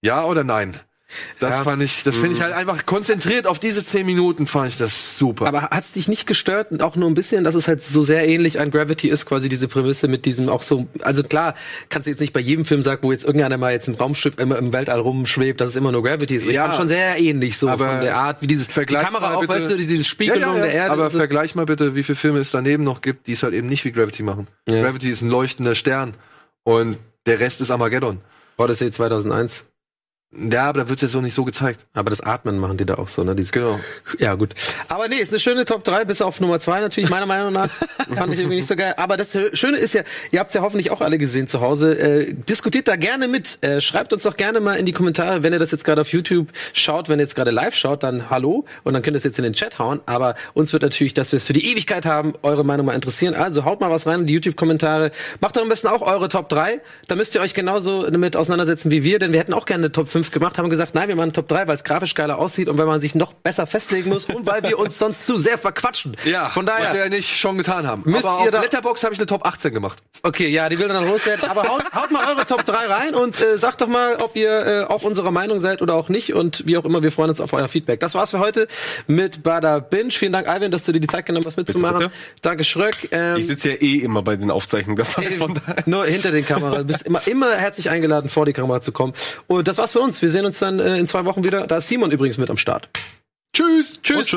ja oder nein. Das Ja. fand ich, das finde ich halt einfach konzentriert auf diese zehn Minuten fand ich das super. Aber hat's dich nicht gestört und auch nur ein bisschen, dass es halt so sehr ähnlich an Gravity ist, quasi diese Prämisse mit diesem auch so, also klar, kannst du jetzt nicht bei jedem Film sagen, wo jetzt irgendeiner mal jetzt im Raumschiff, immer im Weltall rumschwebt, dass es immer nur Gravity ist. Ja. Ich fand schon sehr ähnlich so Aber von der Art, wie dieses, die Vergleich Kamera mal auch, bitte- weißt du, diese Spiegelung der Erde. Aber so. vergleich mal bitte, wie viele Filme es daneben noch gibt, die es halt eben nicht wie Gravity machen. Ja. Gravity ist ein leuchtender Stern und der Rest ist Armageddon. Odyssey 2001. Ja, aber da wird es jetzt so nicht so gezeigt. Aber das Atmen machen die da auch so, ne? Dieses Genau. Ja, gut. Aber nee, ist eine schöne Top 3, bis auf Nummer 2 natürlich, meiner Meinung nach. [laughs] Fand ich irgendwie nicht so geil. Aber das Schöne ist ja, ihr habt es ja hoffentlich auch alle gesehen zu Hause. Äh, diskutiert da gerne mit. Äh, schreibt uns doch gerne mal in die Kommentare, wenn ihr das jetzt gerade auf YouTube schaut, wenn ihr jetzt gerade live schaut, dann hallo. Und dann könnt ihr es jetzt in den Chat hauen. Aber uns wird natürlich, dass wir es für die Ewigkeit haben, eure Meinung mal interessieren. Also haut mal was rein in die YouTube-Kommentare. Macht doch am besten auch eure Top 3. Da müsst ihr euch genauso damit auseinandersetzen wie wir, denn wir hätten auch gerne eine Top 5 gemacht, haben gesagt, nein, wir machen Top 3, weil es grafisch geiler aussieht und weil man sich noch besser festlegen muss und weil wir uns [laughs] sonst zu sehr verquatschen. Ja, Von was wir daher, ja nicht schon getan haben. Müsst aber ihr auf da- Letterbox habe ich eine Top 18 gemacht. okay, ja, die will dann loswerden, aber haut, haut mal eure Top 3 rein und äh, sagt doch mal, ob ihr äh, auch unserer Meinung seid oder auch nicht und wie auch immer, wir freuen uns auf euer Feedback. Das war's für heute mit Bada Binge. Vielen Dank, Alvin, dass du dir die Zeit genommen hast mitzumachen. bitte. Danke, Schröck. Ähm, Ich sitze ja eh immer bei den Aufzeichnungen dabei. Von daher. nur hinter den Kameras. Du bist immer, immer herzlich eingeladen, vor die Kamera zu kommen. Und das war's für uns. Wir sehen uns dann äh, in zwei Wochen wieder. Da ist Simon übrigens mit am Start. Tschüss. Tschüss.